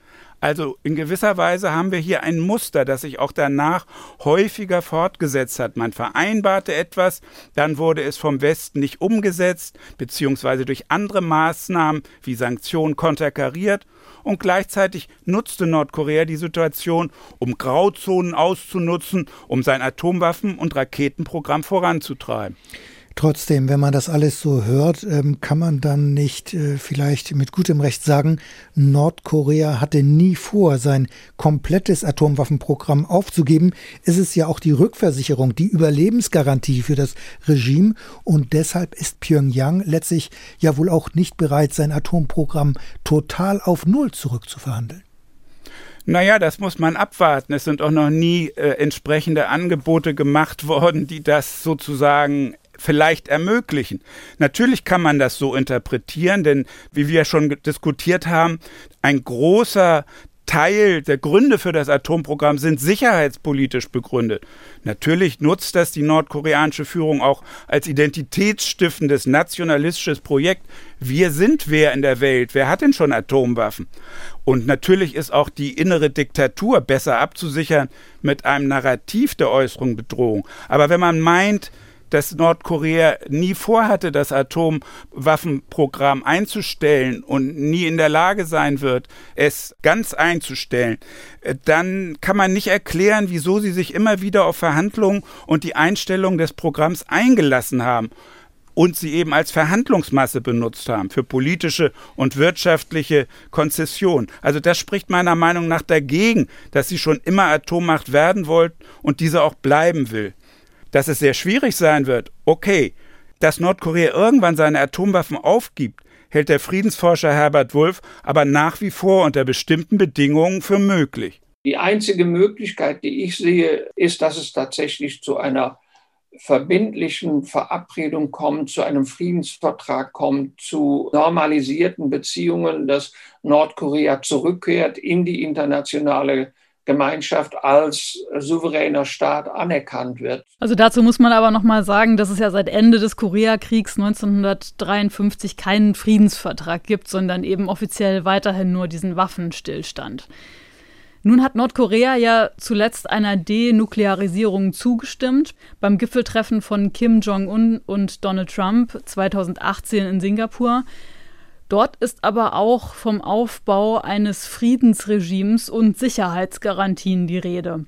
Also in gewisser Weise haben wir hier ein Muster, das sich auch danach häufiger fortgesetzt hat. Man vereinbarte etwas, dann wurde es vom Westen nicht umgesetzt, beziehungsweise durch andere Maßnahmen wie Sanktionen konterkariert und gleichzeitig nutzte Nordkorea die Situation, um Grauzonen auszunutzen, um sein Atomwaffen- und Raketenprogramm voranzutreiben. Trotzdem, wenn man das alles so hört, ähm, kann man dann nicht äh, vielleicht mit gutem Recht sagen, Nordkorea hatte nie vor, sein komplettes Atomwaffenprogramm aufzugeben. Es ist ja auch die Rückversicherung, die Überlebensgarantie für das Regime und deshalb ist Pyongyang letztlich ja wohl auch nicht bereit, sein Atomprogramm total auf Null zurückzuverhandeln. Naja, das muss man abwarten. Es sind auch noch nie äh, entsprechende Angebote gemacht worden, die das sozusagen vielleicht ermöglichen. Natürlich kann man das so interpretieren, denn wie wir schon diskutiert haben, ein großer Teil der Gründe für das Atomprogramm sind sicherheitspolitisch begründet. Natürlich nutzt das die nordkoreanische Führung auch als identitätsstiftendes nationalistisches Projekt. Wir sind wer in der Welt? Wer hat denn schon Atomwaffen? Und natürlich ist auch die innere Diktatur besser abzusichern mit einem Narrativ der äußeren Bedrohung. Aber wenn man meint, dass Nordkorea nie vorhatte, das Atomwaffenprogramm einzustellen und nie in der Lage sein wird, es ganz einzustellen, dann kann man nicht erklären, wieso sie sich immer wieder auf Verhandlungen und die Einstellung des Programms eingelassen haben und sie eben als Verhandlungsmasse benutzt haben für politische und wirtschaftliche Konzessionen. Also das spricht meiner Meinung nach dagegen, dass sie schon immer Atommacht werden wollt und diese auch bleiben will dass es sehr schwierig sein wird, okay, dass Nordkorea irgendwann seine Atomwaffen aufgibt, hält der Friedensforscher Herbert Wulff aber nach wie vor unter bestimmten Bedingungen für möglich. Die einzige Möglichkeit, die ich sehe, ist, dass es tatsächlich zu einer verbindlichen Verabredung kommt, zu einem Friedensvertrag kommt, zu normalisierten Beziehungen, dass Nordkorea zurückkehrt in die internationale Gemeinschaft als souveräner Staat anerkannt wird. Also dazu muss man aber noch mal sagen, dass es ja seit Ende des Koreakriegs 1953 keinen Friedensvertrag gibt, sondern eben offiziell weiterhin nur diesen Waffenstillstand. Nun hat Nordkorea ja zuletzt einer Denuklearisierung zugestimmt. Beim Gipfeltreffen von Kim Jong-un und Donald Trump 2018 in Singapur. Dort ist aber auch vom Aufbau eines Friedensregimes und Sicherheitsgarantien die Rede.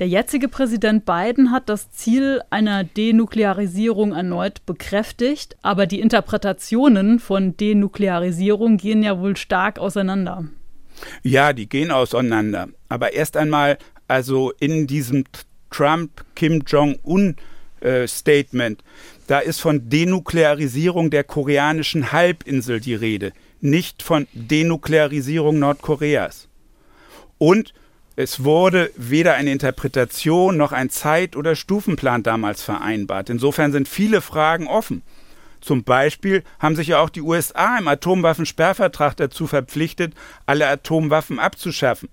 Der jetzige Präsident Biden hat das Ziel einer Denuklearisierung erneut bekräftigt, aber die Interpretationen von Denuklearisierung gehen ja wohl stark auseinander. Ja, die gehen auseinander. Aber erst einmal, also in diesem Trump-Kim Jong-un-Statement, äh, da ist von Denuklearisierung der koreanischen Halbinsel die Rede, nicht von Denuklearisierung Nordkoreas. Und es wurde weder eine Interpretation noch ein Zeit- oder Stufenplan damals vereinbart. Insofern sind viele Fragen offen. Zum Beispiel haben sich ja auch die USA im Atomwaffensperrvertrag dazu verpflichtet, alle Atomwaffen abzuschaffen.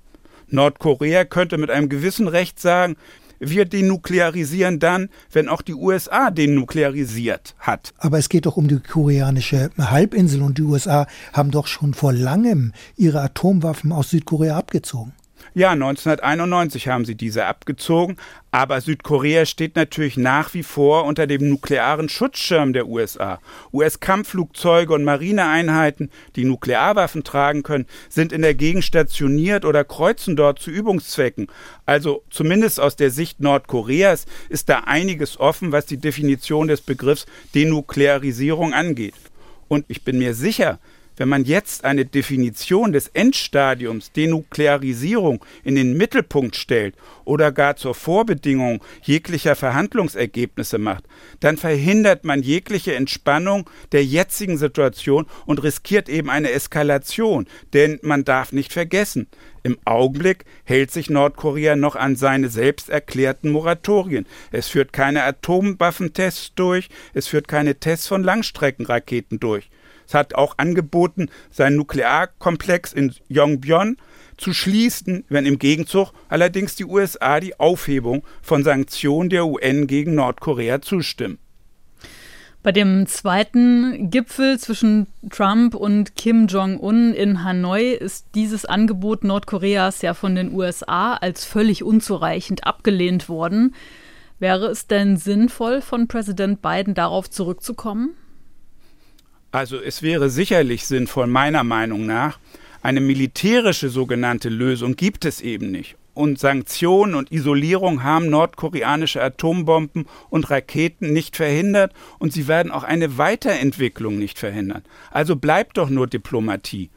Nordkorea könnte mit einem gewissen Recht sagen, wir denuklearisieren dann, wenn auch die USA denuklearisiert hat. Aber es geht doch um die koreanische Halbinsel und die USA haben doch schon vor langem ihre Atomwaffen aus Südkorea abgezogen. Ja, 1991 haben sie diese abgezogen, aber Südkorea steht natürlich nach wie vor unter dem nuklearen Schutzschirm der USA. US-Kampfflugzeuge und Marineeinheiten, die Nuklearwaffen tragen können, sind in der Gegend stationiert oder kreuzen dort zu Übungszwecken. Also zumindest aus der Sicht Nordkoreas ist da einiges offen, was die Definition des Begriffs Denuklearisierung angeht. Und ich bin mir sicher, wenn man jetzt eine Definition des Endstadiums Denuklearisierung in den Mittelpunkt stellt oder gar zur Vorbedingung jeglicher Verhandlungsergebnisse macht, dann verhindert man jegliche Entspannung der jetzigen Situation und riskiert eben eine Eskalation. Denn man darf nicht vergessen, im Augenblick hält sich Nordkorea noch an seine selbst erklärten Moratorien. Es führt keine Atomwaffentests durch, es führt keine Tests von Langstreckenraketen durch. Es hat auch angeboten, seinen Nuklearkomplex in Yongbyon zu schließen, wenn im Gegenzug allerdings die USA die Aufhebung von Sanktionen der UN gegen Nordkorea zustimmen. Bei dem zweiten Gipfel zwischen Trump und Kim Jong-un in Hanoi ist dieses Angebot Nordkoreas ja von den USA als völlig unzureichend abgelehnt worden. Wäre es denn sinnvoll, von Präsident Biden darauf zurückzukommen? Also es wäre sicherlich sinnvoll, meiner Meinung nach, eine militärische sogenannte Lösung gibt es eben nicht. Und Sanktionen und Isolierung haben nordkoreanische Atombomben und Raketen nicht verhindert und sie werden auch eine Weiterentwicklung nicht verhindern. Also bleibt doch nur Diplomatie.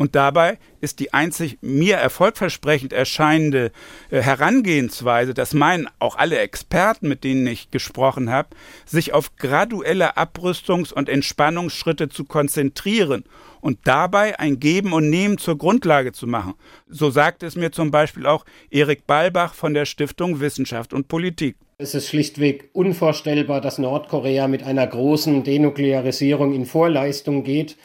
Und dabei ist die einzig mir erfolgversprechend erscheinende äh, Herangehensweise, das meinen auch alle Experten, mit denen ich gesprochen habe, sich auf graduelle Abrüstungs- und Entspannungsschritte zu konzentrieren und dabei ein Geben und Nehmen zur Grundlage zu machen. So sagt es mir zum Beispiel auch Erik Balbach von der Stiftung Wissenschaft und Politik. Es ist schlichtweg unvorstellbar, dass Nordkorea mit einer großen Denuklearisierung in Vorleistung geht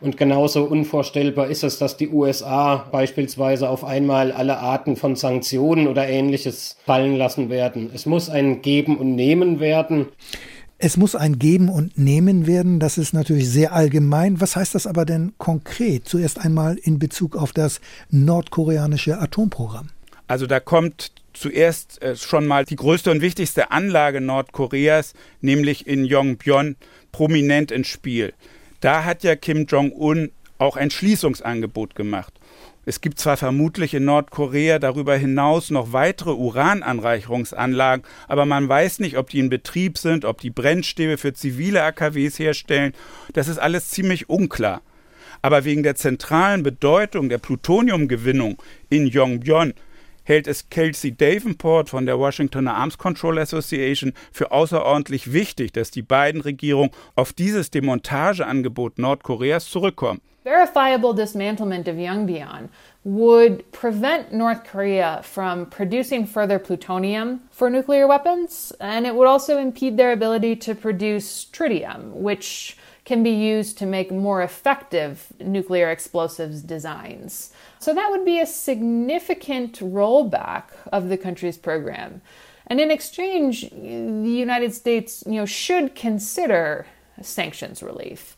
und genauso unvorstellbar ist es, dass die USA beispielsweise auf einmal alle Arten von Sanktionen oder ähnliches fallen lassen werden. Es muss ein Geben und Nehmen werden. Es muss ein Geben und Nehmen werden. Das ist natürlich sehr allgemein. Was heißt das aber denn konkret? Zuerst einmal in Bezug auf das nordkoreanische Atomprogramm. Also da kommt zuerst äh, schon mal die größte und wichtigste Anlage Nordkoreas, nämlich in Yongbyon, prominent ins Spiel. Da hat ja Kim Jong-un auch ein Schließungsangebot gemacht. Es gibt zwar vermutlich in Nordkorea darüber hinaus noch weitere Urananreicherungsanlagen, aber man weiß nicht, ob die in Betrieb sind, ob die Brennstäbe für zivile AKWs herstellen. Das ist alles ziemlich unklar. Aber wegen der zentralen Bedeutung der Plutoniumgewinnung in Yongbyon hält es Kelsey Davenport von der Washingtoner Arms Control Association für außerordentlich wichtig, dass die beiden Regierungen auf dieses Demontageangebot Nordkoreas zurückkommen. Verifiable dismantlement of Yongbyon would prevent North Korea from producing further plutonium for nuclear weapons, and it would also impede their ability to produce tritium, which can be used to make more effective nuclear explosives designs. So that would be a significant rollback of the country's program. And in exchange, the United States, you know, should consider sanctions relief.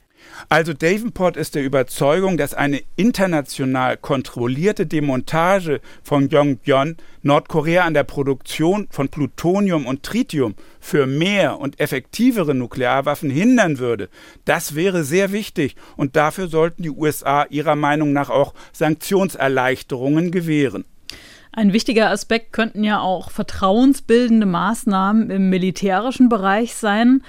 Also Davenport ist der Überzeugung, dass eine international kontrollierte Demontage von Yongbyon Nordkorea an der Produktion von Plutonium und Tritium für mehr und effektivere Nuklearwaffen hindern würde. Das wäre sehr wichtig und dafür sollten die USA ihrer Meinung nach auch Sanktionserleichterungen gewähren. Ein wichtiger Aspekt könnten ja auch vertrauensbildende Maßnahmen im militärischen Bereich sein.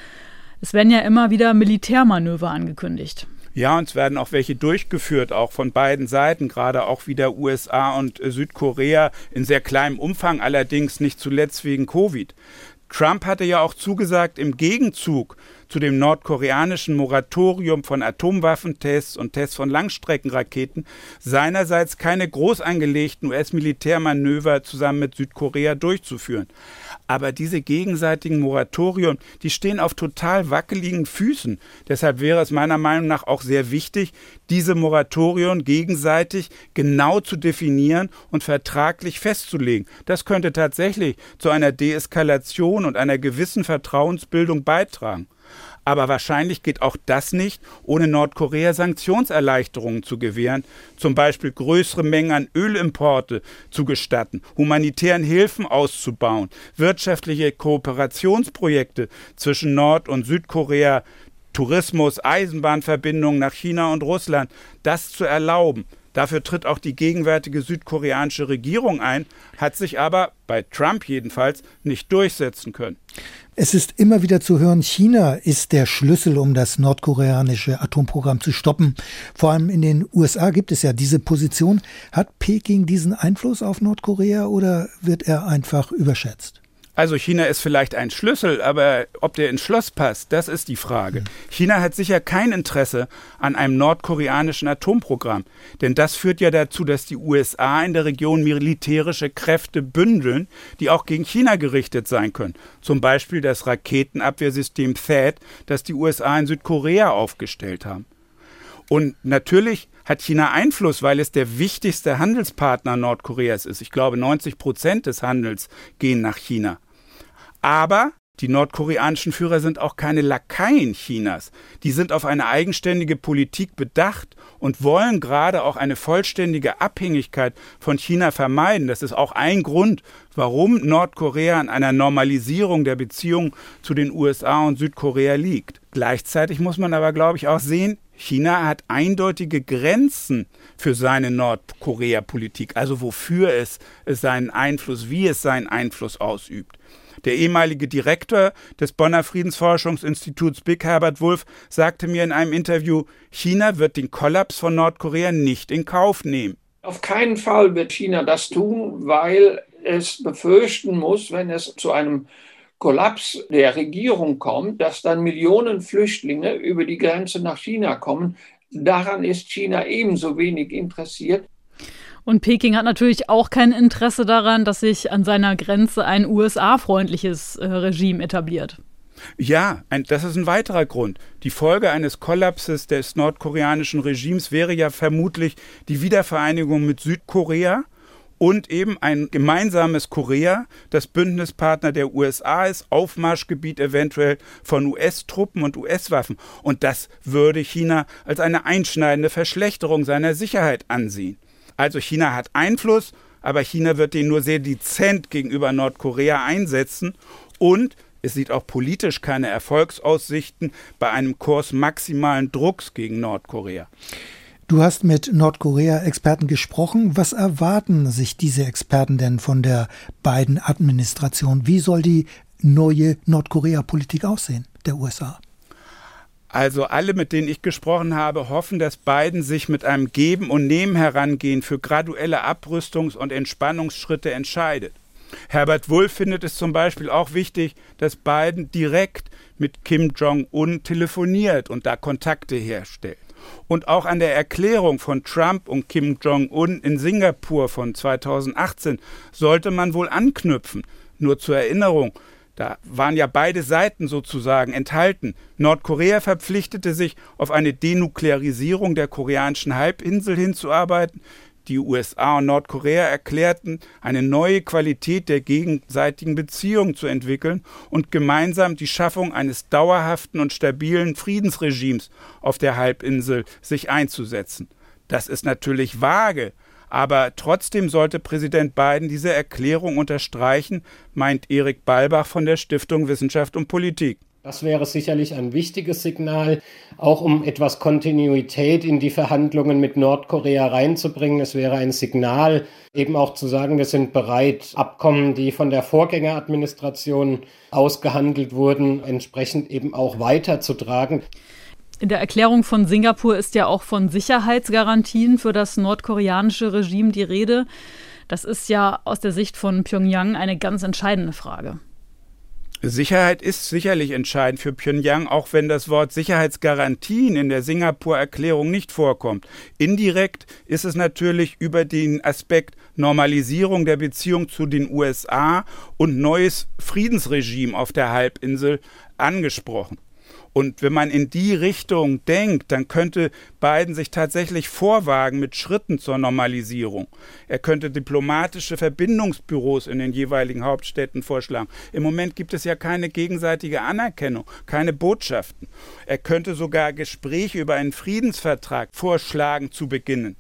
Es werden ja immer wieder Militärmanöver angekündigt. Ja, und es werden auch welche durchgeführt, auch von beiden Seiten, gerade auch wieder USA und äh, Südkorea in sehr kleinem Umfang, allerdings nicht zuletzt wegen Covid. Trump hatte ja auch zugesagt, im Gegenzug zu dem nordkoreanischen Moratorium von Atomwaffentests und Tests von Langstreckenraketen seinerseits keine groß angelegten US-Militärmanöver zusammen mit Südkorea durchzuführen. Aber diese gegenseitigen Moratorien, die stehen auf total wackeligen Füßen. Deshalb wäre es meiner Meinung nach auch sehr wichtig, diese Moratorien gegenseitig genau zu definieren und vertraglich festzulegen. Das könnte tatsächlich zu einer Deeskalation und einer gewissen Vertrauensbildung beitragen. Aber wahrscheinlich geht auch das nicht, ohne Nordkorea Sanktionserleichterungen zu gewähren, zum Beispiel größere Mengen an Ölimporte zu gestatten, humanitären Hilfen auszubauen, wirtschaftliche Kooperationsprojekte zwischen Nord- und Südkorea, Tourismus, Eisenbahnverbindungen nach China und Russland, das zu erlauben. Dafür tritt auch die gegenwärtige südkoreanische Regierung ein, hat sich aber, bei Trump jedenfalls, nicht durchsetzen können. Es ist immer wieder zu hören, China ist der Schlüssel, um das nordkoreanische Atomprogramm zu stoppen. Vor allem in den USA gibt es ja diese Position. Hat Peking diesen Einfluss auf Nordkorea oder wird er einfach überschätzt? Also China ist vielleicht ein Schlüssel, aber ob der ins Schloss passt, das ist die Frage. Mhm. China hat sicher kein Interesse an einem nordkoreanischen Atomprogramm, denn das führt ja dazu, dass die USA in der Region militärische Kräfte bündeln, die auch gegen China gerichtet sein können. Zum Beispiel das Raketenabwehrsystem THAAD, das die USA in Südkorea aufgestellt haben. Und natürlich hat China Einfluss, weil es der wichtigste Handelspartner Nordkoreas ist. Ich glaube, 90 Prozent des Handels gehen nach China. Aber die nordkoreanischen Führer sind auch keine Lakaien Chinas. Die sind auf eine eigenständige Politik bedacht und wollen gerade auch eine vollständige Abhängigkeit von China vermeiden. Das ist auch ein Grund, warum Nordkorea an einer Normalisierung der Beziehungen zu den USA und Südkorea liegt. Gleichzeitig muss man aber, glaube ich, auch sehen, China hat eindeutige Grenzen für seine Nordkorea-Politik, also wofür es, seinen Einfluss, wie es seinen Einfluss ausübt. Der ehemalige Direktor des Bonner Friedensforschungsinstituts Big Herbert Wolf sagte mir in einem Interview, China wird den Kollaps von Nordkorea nicht in Kauf nehmen. Auf keinen Fall wird China das tun, weil es befürchten muss, wenn es zu einem Kollaps der Regierung kommt, dass dann Millionen Flüchtlinge über die Grenze nach China kommen. Daran ist China ebenso wenig interessiert. Und Peking hat natürlich auch kein Interesse daran, dass sich an seiner Grenze ein USA-freundliches äh, Regime etabliert. Ja, ein, das ist ein weiterer Grund. Die Folge eines Kollapses des nordkoreanischen Regimes wäre ja vermutlich die Wiedervereinigung mit Südkorea und eben ein gemeinsames Korea, das Bündnispartner der USA ist, Aufmarschgebiet eventuell von US-Truppen und US-Waffen. Und das würde China als eine einschneidende Verschlechterung seiner Sicherheit ansehen. Also China hat Einfluss, aber China wird den nur sehr dezent gegenüber Nordkorea einsetzen und es sieht auch politisch keine Erfolgsaussichten bei einem Kurs maximalen Drucks gegen Nordkorea. Du hast mit Nordkorea-Experten gesprochen. Was erwarten sich diese Experten denn von der beiden Administration? Wie soll die neue Nordkorea-Politik aussehen, der USA? Also alle, mit denen ich gesprochen habe, hoffen, dass Biden sich mit einem Geben und Nehmen herangehen für graduelle Abrüstungs- und Entspannungsschritte entscheidet. Herbert Wulff findet es zum Beispiel auch wichtig, dass Biden direkt mit Kim Jong-un telefoniert und da Kontakte herstellt. Und auch an der Erklärung von Trump und Kim Jong-un in Singapur von 2018 sollte man wohl anknüpfen. Nur zur Erinnerung, da waren ja beide Seiten sozusagen enthalten. Nordkorea verpflichtete sich, auf eine Denuklearisierung der koreanischen Halbinsel hinzuarbeiten. Die USA und Nordkorea erklärten, eine neue Qualität der gegenseitigen Beziehungen zu entwickeln und gemeinsam die Schaffung eines dauerhaften und stabilen Friedensregimes auf der Halbinsel sich einzusetzen. Das ist natürlich vage, aber trotzdem sollte Präsident Biden diese Erklärung unterstreichen, meint Erik Balbach von der Stiftung Wissenschaft und Politik. Das wäre sicherlich ein wichtiges Signal, auch um etwas Kontinuität in die Verhandlungen mit Nordkorea reinzubringen. Es wäre ein Signal, eben auch zu sagen, wir sind bereit, Abkommen, die von der Vorgängeradministration ausgehandelt wurden, entsprechend eben auch weiterzutragen. In der Erklärung von Singapur ist ja auch von Sicherheitsgarantien für das nordkoreanische Regime die Rede. Das ist ja aus der Sicht von Pyongyang eine ganz entscheidende Frage. Sicherheit ist sicherlich entscheidend für Pyongyang, auch wenn das Wort Sicherheitsgarantien in der Singapur-Erklärung nicht vorkommt. Indirekt ist es natürlich über den Aspekt Normalisierung der Beziehung zu den USA und neues Friedensregime auf der Halbinsel angesprochen. Und wenn man in die Richtung denkt, dann könnte Biden sich tatsächlich vorwagen mit Schritten zur Normalisierung. Er könnte diplomatische Verbindungsbüros in den jeweiligen Hauptstädten vorschlagen. Im Moment gibt es ja keine gegenseitige Anerkennung, keine Botschaften. Er könnte sogar Gespräche über einen Friedensvertrag vorschlagen zu beginnen.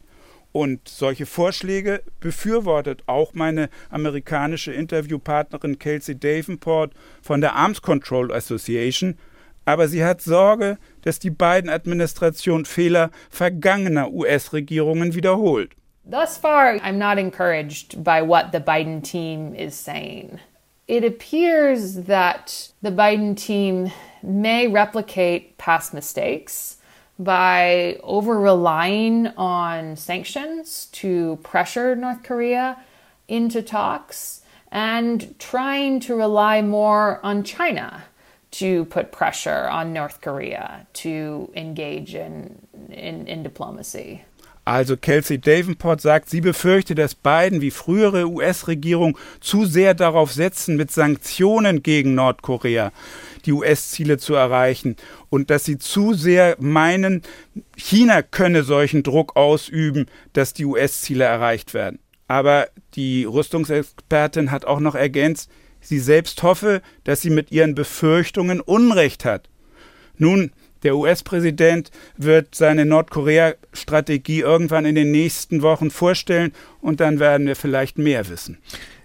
Und solche Vorschläge befürwortet auch meine amerikanische Interviewpartnerin Kelsey Davenport von der Arms Control Association, aber sie hat Sorge, dass die beiden Administration Fehler vergangener US-Regierungen wiederholt. Thus far, I'm not encouraged by what the Biden team is saying. It appears that the Biden team may replicate past mistakes by over relying on sanctions to pressure North Korea into talks and trying to rely more on China to put pressure on North Korea to engage in, in, in diplomacy. Also Kelsey Davenport sagt, sie befürchte, dass Biden wie frühere US-Regierung zu sehr darauf setzen, mit Sanktionen gegen Nordkorea die US-Ziele zu erreichen und dass sie zu sehr meinen, China könne solchen Druck ausüben, dass die US-Ziele erreicht werden. Aber die Rüstungsexpertin hat auch noch ergänzt, sie selbst hoffe, dass sie mit ihren Befürchtungen Unrecht hat. Nun, der US-Präsident wird seine Nordkorea-Strategie irgendwann in den nächsten Wochen vorstellen und dann werden wir vielleicht mehr wissen.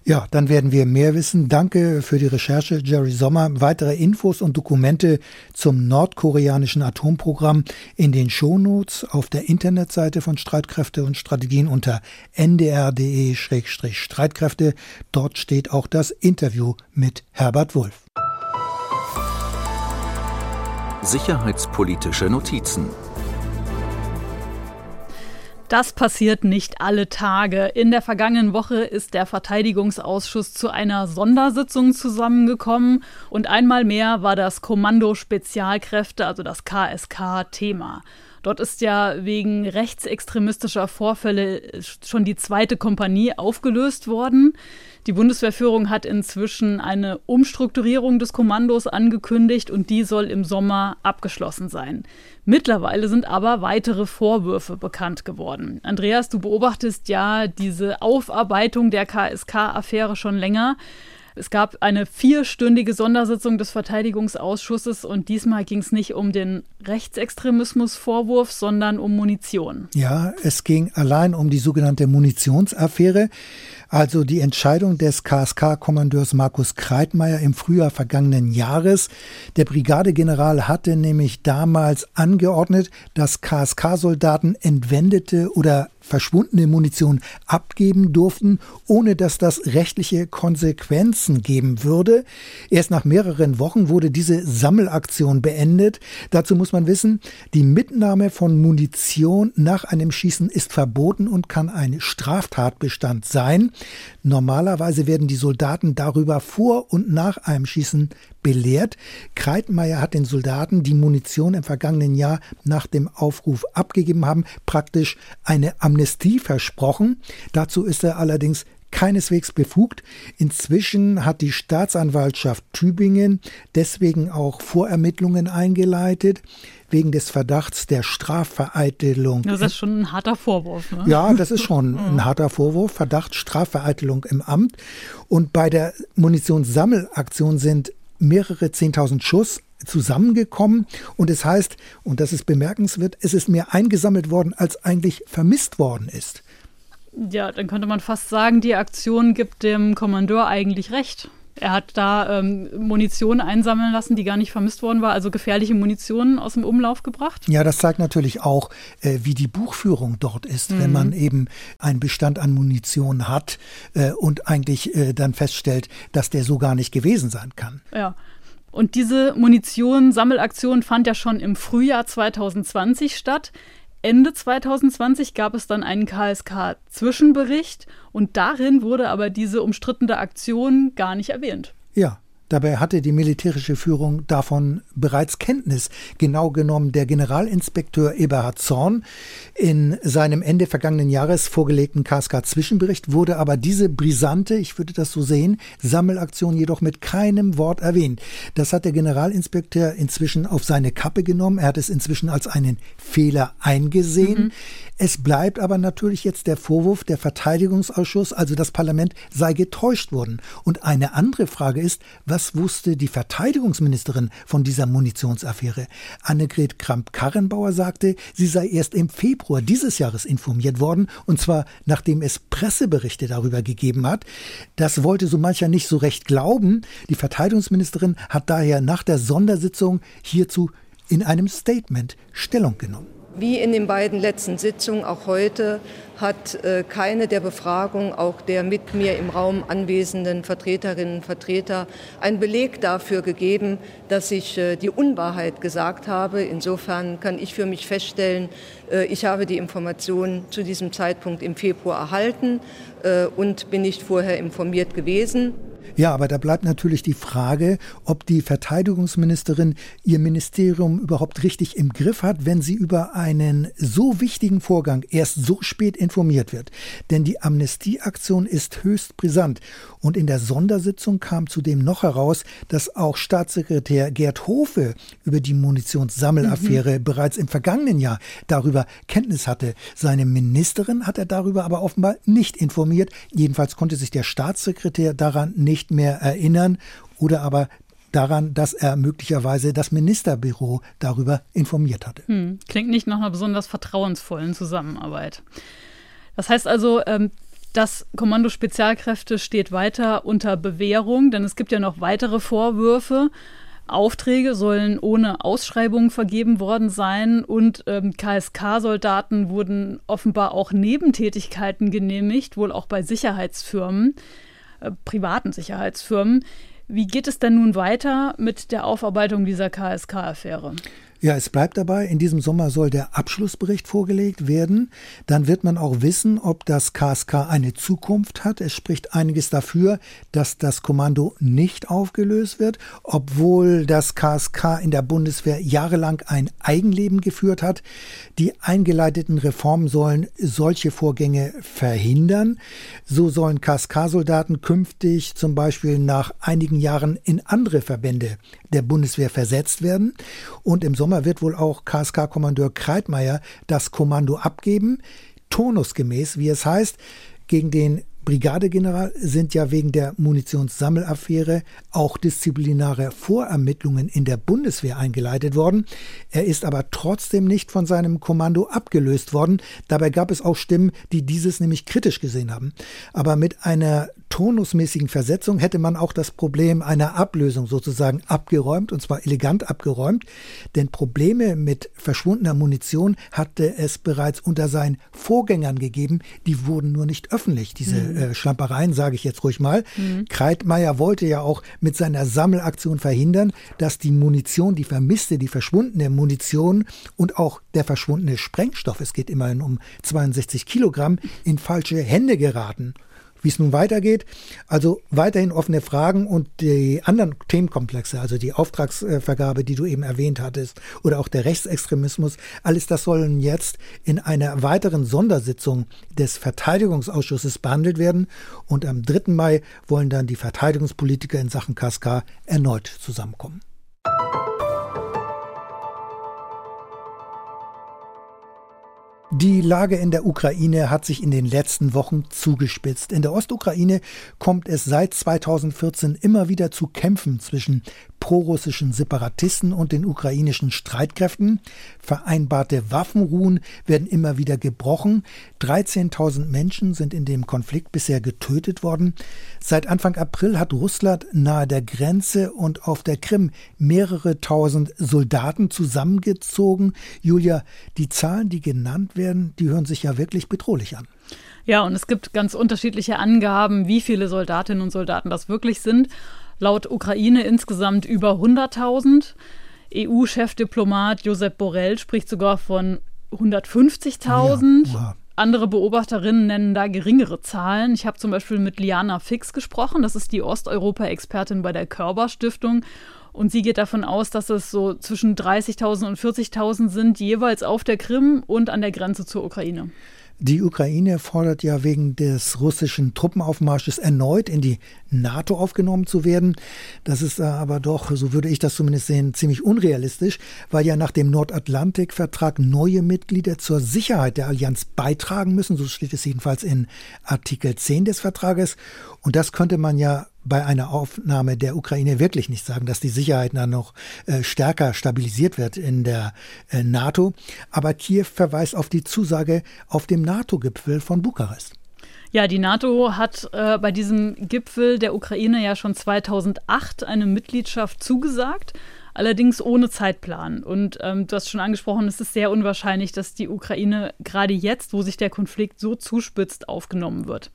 Ja, dann werden wir mehr wissen. Danke für die Recherche, Jerry Sommer. Weitere Infos und Dokumente zum nordkoreanischen Atomprogramm in den Shownotes auf der Internetseite von Streitkräfte und Strategien unter ndr.de-streitkräfte. Dort steht auch das Interview mit Herbert Wulff. Sicherheitspolitische Notizen das passiert nicht alle Tage. In der vergangenen Woche ist der Verteidigungsausschuss zu einer Sondersitzung zusammengekommen und einmal mehr war das Kommando Spezialkräfte, also das KSK, Thema. Dort ist ja wegen rechtsextremistischer Vorfälle schon die zweite Kompanie aufgelöst worden. Die Bundeswehrführung hat inzwischen eine Umstrukturierung des Kommandos angekündigt und die soll im Sommer abgeschlossen sein. Mittlerweile sind aber weitere Vorwürfe bekannt geworden. Andreas, du beobachtest ja diese Aufarbeitung der KSK-Affäre schon länger. Es gab eine vierstündige Sondersitzung des Verteidigungsausschusses und diesmal ging es nicht um den Rechtsextremismusvorwurf, sondern um Munition. Ja, es ging allein um die sogenannte Munitionsaffäre, also die Entscheidung des KSK-Kommandeurs Markus Kreitmeier im Frühjahr vergangenen Jahres. Der Brigadegeneral hatte nämlich damals angeordnet, dass KSK-Soldaten entwendete oder verschwundene Munition abgeben durften, ohne dass das rechtliche Konsequenzen geben würde. Erst nach mehreren Wochen wurde diese Sammelaktion beendet. Dazu muss man wissen, die Mitnahme von Munition nach einem Schießen ist verboten und kann ein Straftatbestand sein. Normalerweise werden die Soldaten darüber vor und nach einem Schießen belehrt. Kreitmeier hat den Soldaten, die Munition im vergangenen Jahr nach dem Aufruf abgegeben haben, praktisch eine Amnestie versprochen. Dazu ist er allerdings keineswegs befugt. Inzwischen hat die Staatsanwaltschaft Tübingen deswegen auch Vorermittlungen eingeleitet wegen des Verdachts der Strafvereitelung. Das ist schon ein harter Vorwurf. Ne? Ja, das ist schon ein harter Vorwurf. Verdacht Strafvereitelung im Amt. Und bei der Munitionssammelaktion sind mehrere Zehntausend Schuss zusammengekommen und es heißt, und das ist bemerkenswert, es ist mehr eingesammelt worden, als eigentlich vermisst worden ist. Ja, dann könnte man fast sagen, die Aktion gibt dem Kommandeur eigentlich recht. Er hat da ähm, Munition einsammeln lassen, die gar nicht vermisst worden war, also gefährliche Munition aus dem Umlauf gebracht. Ja, das zeigt natürlich auch, äh, wie die Buchführung dort ist, mhm. wenn man eben einen Bestand an Munition hat äh, und eigentlich äh, dann feststellt, dass der so gar nicht gewesen sein kann. Ja. Und diese Munition-Sammelaktion fand ja schon im Frühjahr 2020 statt. Ende 2020 gab es dann einen KSK-Zwischenbericht und darin wurde aber diese umstrittene Aktion gar nicht erwähnt. Ja, Dabei hatte die militärische Führung davon bereits Kenntnis. Genau genommen der Generalinspekteur Eberhard Zorn. In seinem Ende vergangenen Jahres vorgelegten KSK-Zwischenbericht wurde aber diese brisante, ich würde das so sehen, Sammelaktion jedoch mit keinem Wort erwähnt. Das hat der Generalinspekteur inzwischen auf seine Kappe genommen. Er hat es inzwischen als einen Fehler eingesehen. Mhm. Es bleibt aber natürlich jetzt der Vorwurf, der Verteidigungsausschuss, also das Parlament, sei getäuscht worden. Und eine andere Frage ist, was wusste die Verteidigungsministerin von dieser Munitionsaffäre? Annegret Kramp-Karrenbauer sagte, sie sei erst im Februar dieses Jahres informiert worden, und zwar nachdem es Presseberichte darüber gegeben hat. Das wollte so mancher nicht so recht glauben. Die Verteidigungsministerin hat daher nach der Sondersitzung hierzu in einem Statement Stellung genommen. Wie in den beiden letzten Sitzungen, auch heute, hat äh, keine der Befragungen, auch der mit mir im Raum anwesenden Vertreterinnen und Vertreter, einen Beleg dafür gegeben, dass ich äh, die Unwahrheit gesagt habe. Insofern kann ich für mich feststellen, äh, ich habe die Informationen zu diesem Zeitpunkt im Februar erhalten und bin nicht vorher informiert gewesen. Ja, aber da bleibt natürlich die Frage, ob die Verteidigungsministerin ihr Ministerium überhaupt richtig im Griff hat, wenn sie über einen so wichtigen Vorgang erst so spät informiert wird. Denn die Amnestieaktion ist höchst brisant. Und in der Sondersitzung kam zudem noch heraus, dass auch Staatssekretär Gerd Hofe über die Munitionssammelaffäre mhm. bereits im vergangenen Jahr darüber Kenntnis hatte. Seine Ministerin hat er darüber aber offenbar nicht informiert. Jedenfalls konnte sich der Staatssekretär daran nicht nicht mehr erinnern oder aber daran, dass er möglicherweise das Ministerbüro darüber informiert hatte. Hm. Klingt nicht nach einer besonders vertrauensvollen Zusammenarbeit. Das heißt also, ähm, das Kommando Spezialkräfte steht weiter unter Bewährung, denn es gibt ja noch weitere Vorwürfe. Aufträge sollen ohne Ausschreibung vergeben worden sein und ähm, KSK-Soldaten wurden offenbar auch Nebentätigkeiten genehmigt, wohl auch bei Sicherheitsfirmen. Äh, privaten Sicherheitsfirmen. Wie geht es denn nun weiter mit der Aufarbeitung dieser KSK-Affäre? Ja, es bleibt dabei, in diesem Sommer soll der Abschlussbericht vorgelegt werden. Dann wird man auch wissen, ob das KSK eine Zukunft hat. Es spricht einiges dafür, dass das Kommando nicht aufgelöst wird, obwohl das KSK in der Bundeswehr jahrelang ein Eigenleben geführt hat. Die eingeleiteten Reformen sollen solche Vorgänge verhindern. So sollen KSK-Soldaten künftig zum Beispiel nach einigen Jahren in andere Verbände der Bundeswehr versetzt werden. Und im Sommer wird wohl auch KSK-Kommandeur Kreitmeier das Kommando abgeben, turnusgemäß, wie es heißt, gegen den Brigadegeneral sind ja wegen der Munitionssammelaffäre auch disziplinare Vorermittlungen in der Bundeswehr eingeleitet worden. Er ist aber trotzdem nicht von seinem Kommando abgelöst worden. Dabei gab es auch Stimmen, die dieses nämlich kritisch gesehen haben. Aber mit einer turnusmäßigen Versetzung hätte man auch das Problem einer Ablösung sozusagen abgeräumt, und zwar elegant abgeräumt. Denn Probleme mit verschwundener Munition hatte es bereits unter seinen Vorgängern gegeben. Die wurden nur nicht öffentlich, diese mhm. äh, Schlampereien, sage ich jetzt ruhig mal. Mhm. Kreitmeier wollte ja auch mit seiner Sammelaktion verhindern, dass die Munition, die vermisste, die verschwundene Munition und auch der verschwundene Sprengstoff, es geht immerhin um 62 Kilogramm, in falsche Hände geraten wie es nun weitergeht. Also weiterhin offene Fragen und die anderen Themenkomplexe, also die Auftragsvergabe, die du eben erwähnt hattest, oder auch der Rechtsextremismus, alles das sollen jetzt in einer weiteren Sondersitzung des Verteidigungsausschusses behandelt werden. Und am 3. Mai wollen dann die Verteidigungspolitiker in Sachen KSK erneut zusammenkommen. Die Lage in der Ukraine hat sich in den letzten Wochen zugespitzt. In der Ostukraine kommt es seit 2014 immer wieder zu Kämpfen zwischen prorussischen Separatisten und den ukrainischen Streitkräften. Vereinbarte Waffenruhen werden immer wieder gebrochen. 13.000 Menschen sind in dem Konflikt bisher getötet worden. Seit Anfang April hat Russland nahe der Grenze und auf der Krim mehrere tausend Soldaten zusammengezogen. Julia, die Zahlen, die genannt werden, die hören sich ja wirklich bedrohlich an. Ja, und es gibt ganz unterschiedliche Angaben, wie viele Soldatinnen und Soldaten das wirklich sind. Laut Ukraine insgesamt über 100.000. EU-Chefdiplomat Josep Borrell spricht sogar von 150.000. Ja, andere Beobachterinnen nennen da geringere Zahlen. Ich habe zum Beispiel mit Liana Fix gesprochen, das ist die Osteuropa-Expertin bei der Körber Stiftung. Und sie geht davon aus, dass es so zwischen 30.000 und 40.000 sind, jeweils auf der Krim und an der Grenze zur Ukraine. Die Ukraine fordert ja wegen des russischen Truppenaufmarsches erneut in die NATO aufgenommen zu werden. Das ist aber doch, so würde ich das zumindest sehen, ziemlich unrealistisch, weil ja nach dem Nordatlantikvertrag neue Mitglieder zur Sicherheit der Allianz beitragen müssen. So steht es jedenfalls in Artikel 10 des Vertrages. Und das könnte man ja bei einer Aufnahme der Ukraine wirklich nicht sagen, dass die Sicherheit dann noch äh, stärker stabilisiert wird in der äh, NATO. Aber Kiew verweist auf die Zusage auf dem NATO-Gipfel von Bukarest. Ja, die NATO hat äh, bei diesem Gipfel der Ukraine ja schon 2008 eine Mitgliedschaft zugesagt, allerdings ohne Zeitplan. Und ähm, du hast schon angesprochen, es ist sehr unwahrscheinlich, dass die Ukraine gerade jetzt, wo sich der Konflikt so zuspitzt, aufgenommen wird.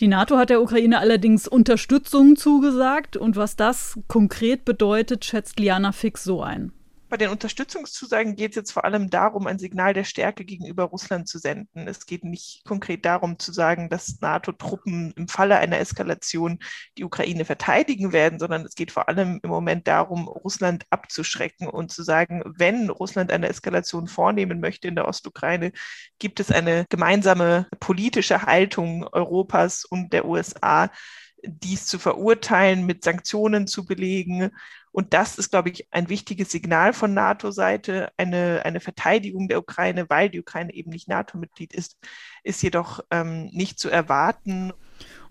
Die NATO hat der Ukraine allerdings Unterstützung zugesagt und was das konkret bedeutet, schätzt Liana Fix so ein. Bei den Unterstützungszusagen geht es jetzt vor allem darum, ein Signal der Stärke gegenüber Russland zu senden. Es geht nicht konkret darum zu sagen, dass NATO-Truppen im Falle einer Eskalation die Ukraine verteidigen werden, sondern es geht vor allem im Moment darum, Russland abzuschrecken und zu sagen, wenn Russland eine Eskalation vornehmen möchte in der Ostukraine, gibt es eine gemeinsame politische Haltung Europas und der USA, dies zu verurteilen, mit Sanktionen zu belegen und das ist, glaube ich, ein wichtiges Signal von NATO-Seite. Eine, eine Verteidigung der Ukraine, weil die Ukraine eben nicht NATO-Mitglied ist, ist jedoch ähm, nicht zu erwarten.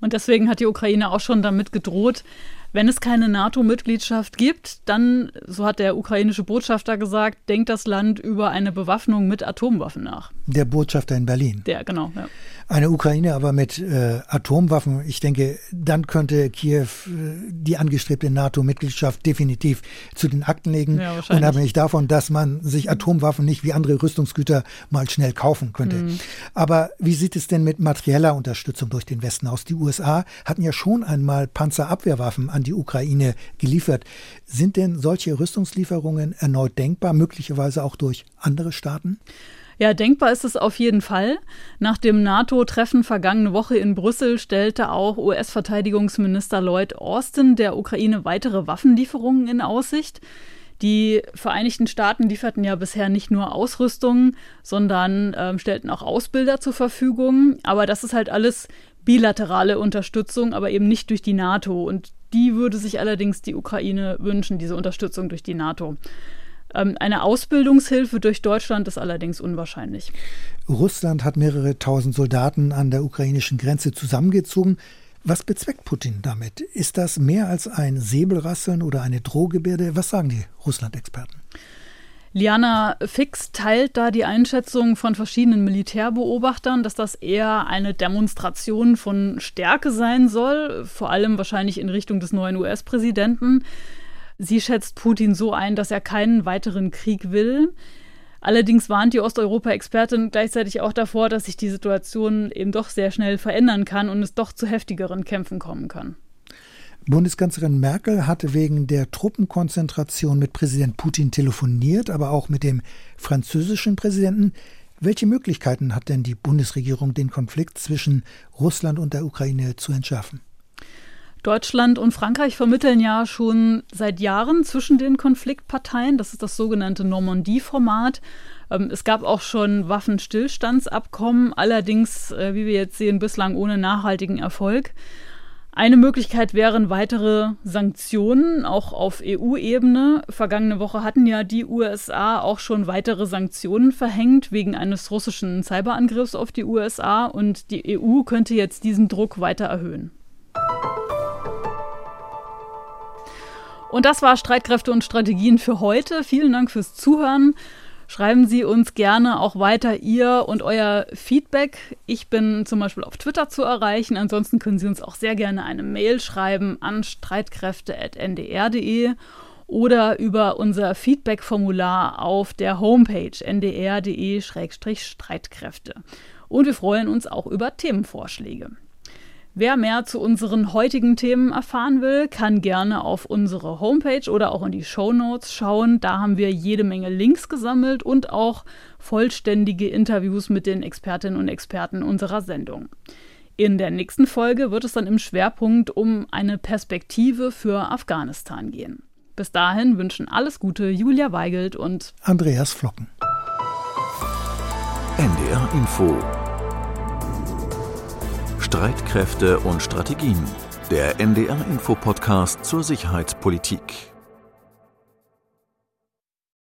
Und deswegen hat die Ukraine auch schon damit gedroht, wenn es keine NATO-Mitgliedschaft gibt, dann, so hat der ukrainische Botschafter gesagt, denkt das Land über eine Bewaffnung mit Atomwaffen nach. Der Botschafter in Berlin. Der, genau. Ja. Eine Ukraine aber mit äh, Atomwaffen, ich denke, dann könnte Kiew äh, die angestrebte NATO-Mitgliedschaft definitiv zu den Akten legen, ja, unabhängig davon, dass man sich Atomwaffen nicht wie andere Rüstungsgüter mal schnell kaufen könnte. Mhm. Aber wie sieht es denn mit materieller Unterstützung durch den Westen aus? Die USA hatten ja schon einmal Panzerabwehrwaffen an die Ukraine geliefert. Sind denn solche Rüstungslieferungen erneut denkbar, möglicherweise auch durch andere Staaten? Ja, denkbar ist es auf jeden Fall. Nach dem NATO-Treffen vergangene Woche in Brüssel stellte auch US-Verteidigungsminister Lloyd Austin der Ukraine weitere Waffenlieferungen in Aussicht. Die Vereinigten Staaten lieferten ja bisher nicht nur Ausrüstung, sondern äh, stellten auch Ausbilder zur Verfügung. Aber das ist halt alles bilaterale Unterstützung, aber eben nicht durch die NATO. Und die würde sich allerdings die Ukraine wünschen, diese Unterstützung durch die NATO. Ähm, eine Ausbildungshilfe durch Deutschland ist allerdings unwahrscheinlich. Russland hat mehrere tausend Soldaten an der ukrainischen Grenze zusammengezogen. Was bezweckt Putin damit? Ist das mehr als ein Säbelrasseln oder eine Drohgebärde? Was sagen die Russland-Experten? Liana Fix teilt da die Einschätzung von verschiedenen Militärbeobachtern, dass das eher eine Demonstration von Stärke sein soll, vor allem wahrscheinlich in Richtung des neuen US-Präsidenten. Sie schätzt Putin so ein, dass er keinen weiteren Krieg will. Allerdings warnt die Osteuropa-Expertin gleichzeitig auch davor, dass sich die Situation eben doch sehr schnell verändern kann und es doch zu heftigeren Kämpfen kommen kann. Bundeskanzlerin Merkel hatte wegen der Truppenkonzentration mit Präsident Putin telefoniert, aber auch mit dem französischen Präsidenten. Welche Möglichkeiten hat denn die Bundesregierung, den Konflikt zwischen Russland und der Ukraine zu entschärfen? Deutschland und Frankreich vermitteln ja schon seit Jahren zwischen den Konfliktparteien. Das ist das sogenannte Normandie-Format. Ähm, es gab auch schon Waffenstillstandsabkommen, allerdings, äh, wie wir jetzt sehen, bislang ohne nachhaltigen Erfolg. Eine Möglichkeit wären weitere Sanktionen, auch auf EU-Ebene. Vergangene Woche hatten ja die USA auch schon weitere Sanktionen verhängt wegen eines russischen Cyberangriffs auf die USA und die EU könnte jetzt diesen Druck weiter erhöhen. Und das war Streitkräfte und Strategien für heute. Vielen Dank fürs Zuhören. Schreiben Sie uns gerne auch weiter Ihr und euer Feedback. Ich bin zum Beispiel auf Twitter zu erreichen. Ansonsten können Sie uns auch sehr gerne eine Mail schreiben an streitkräfte.ndr.de oder über unser Feedback-Formular auf der Homepage ndr.de-streitkräfte. Und wir freuen uns auch über Themenvorschläge. Wer mehr zu unseren heutigen Themen erfahren will, kann gerne auf unsere Homepage oder auch in die Show Notes schauen. Da haben wir jede Menge Links gesammelt und auch vollständige Interviews mit den Expertinnen und Experten unserer Sendung. In der nächsten Folge wird es dann im Schwerpunkt um eine Perspektive für Afghanistan gehen. Bis dahin wünschen alles Gute Julia Weigelt und Andreas Flocken. NDR Info Streitkräfte und Strategien. Der NDR Info Podcast zur Sicherheitspolitik.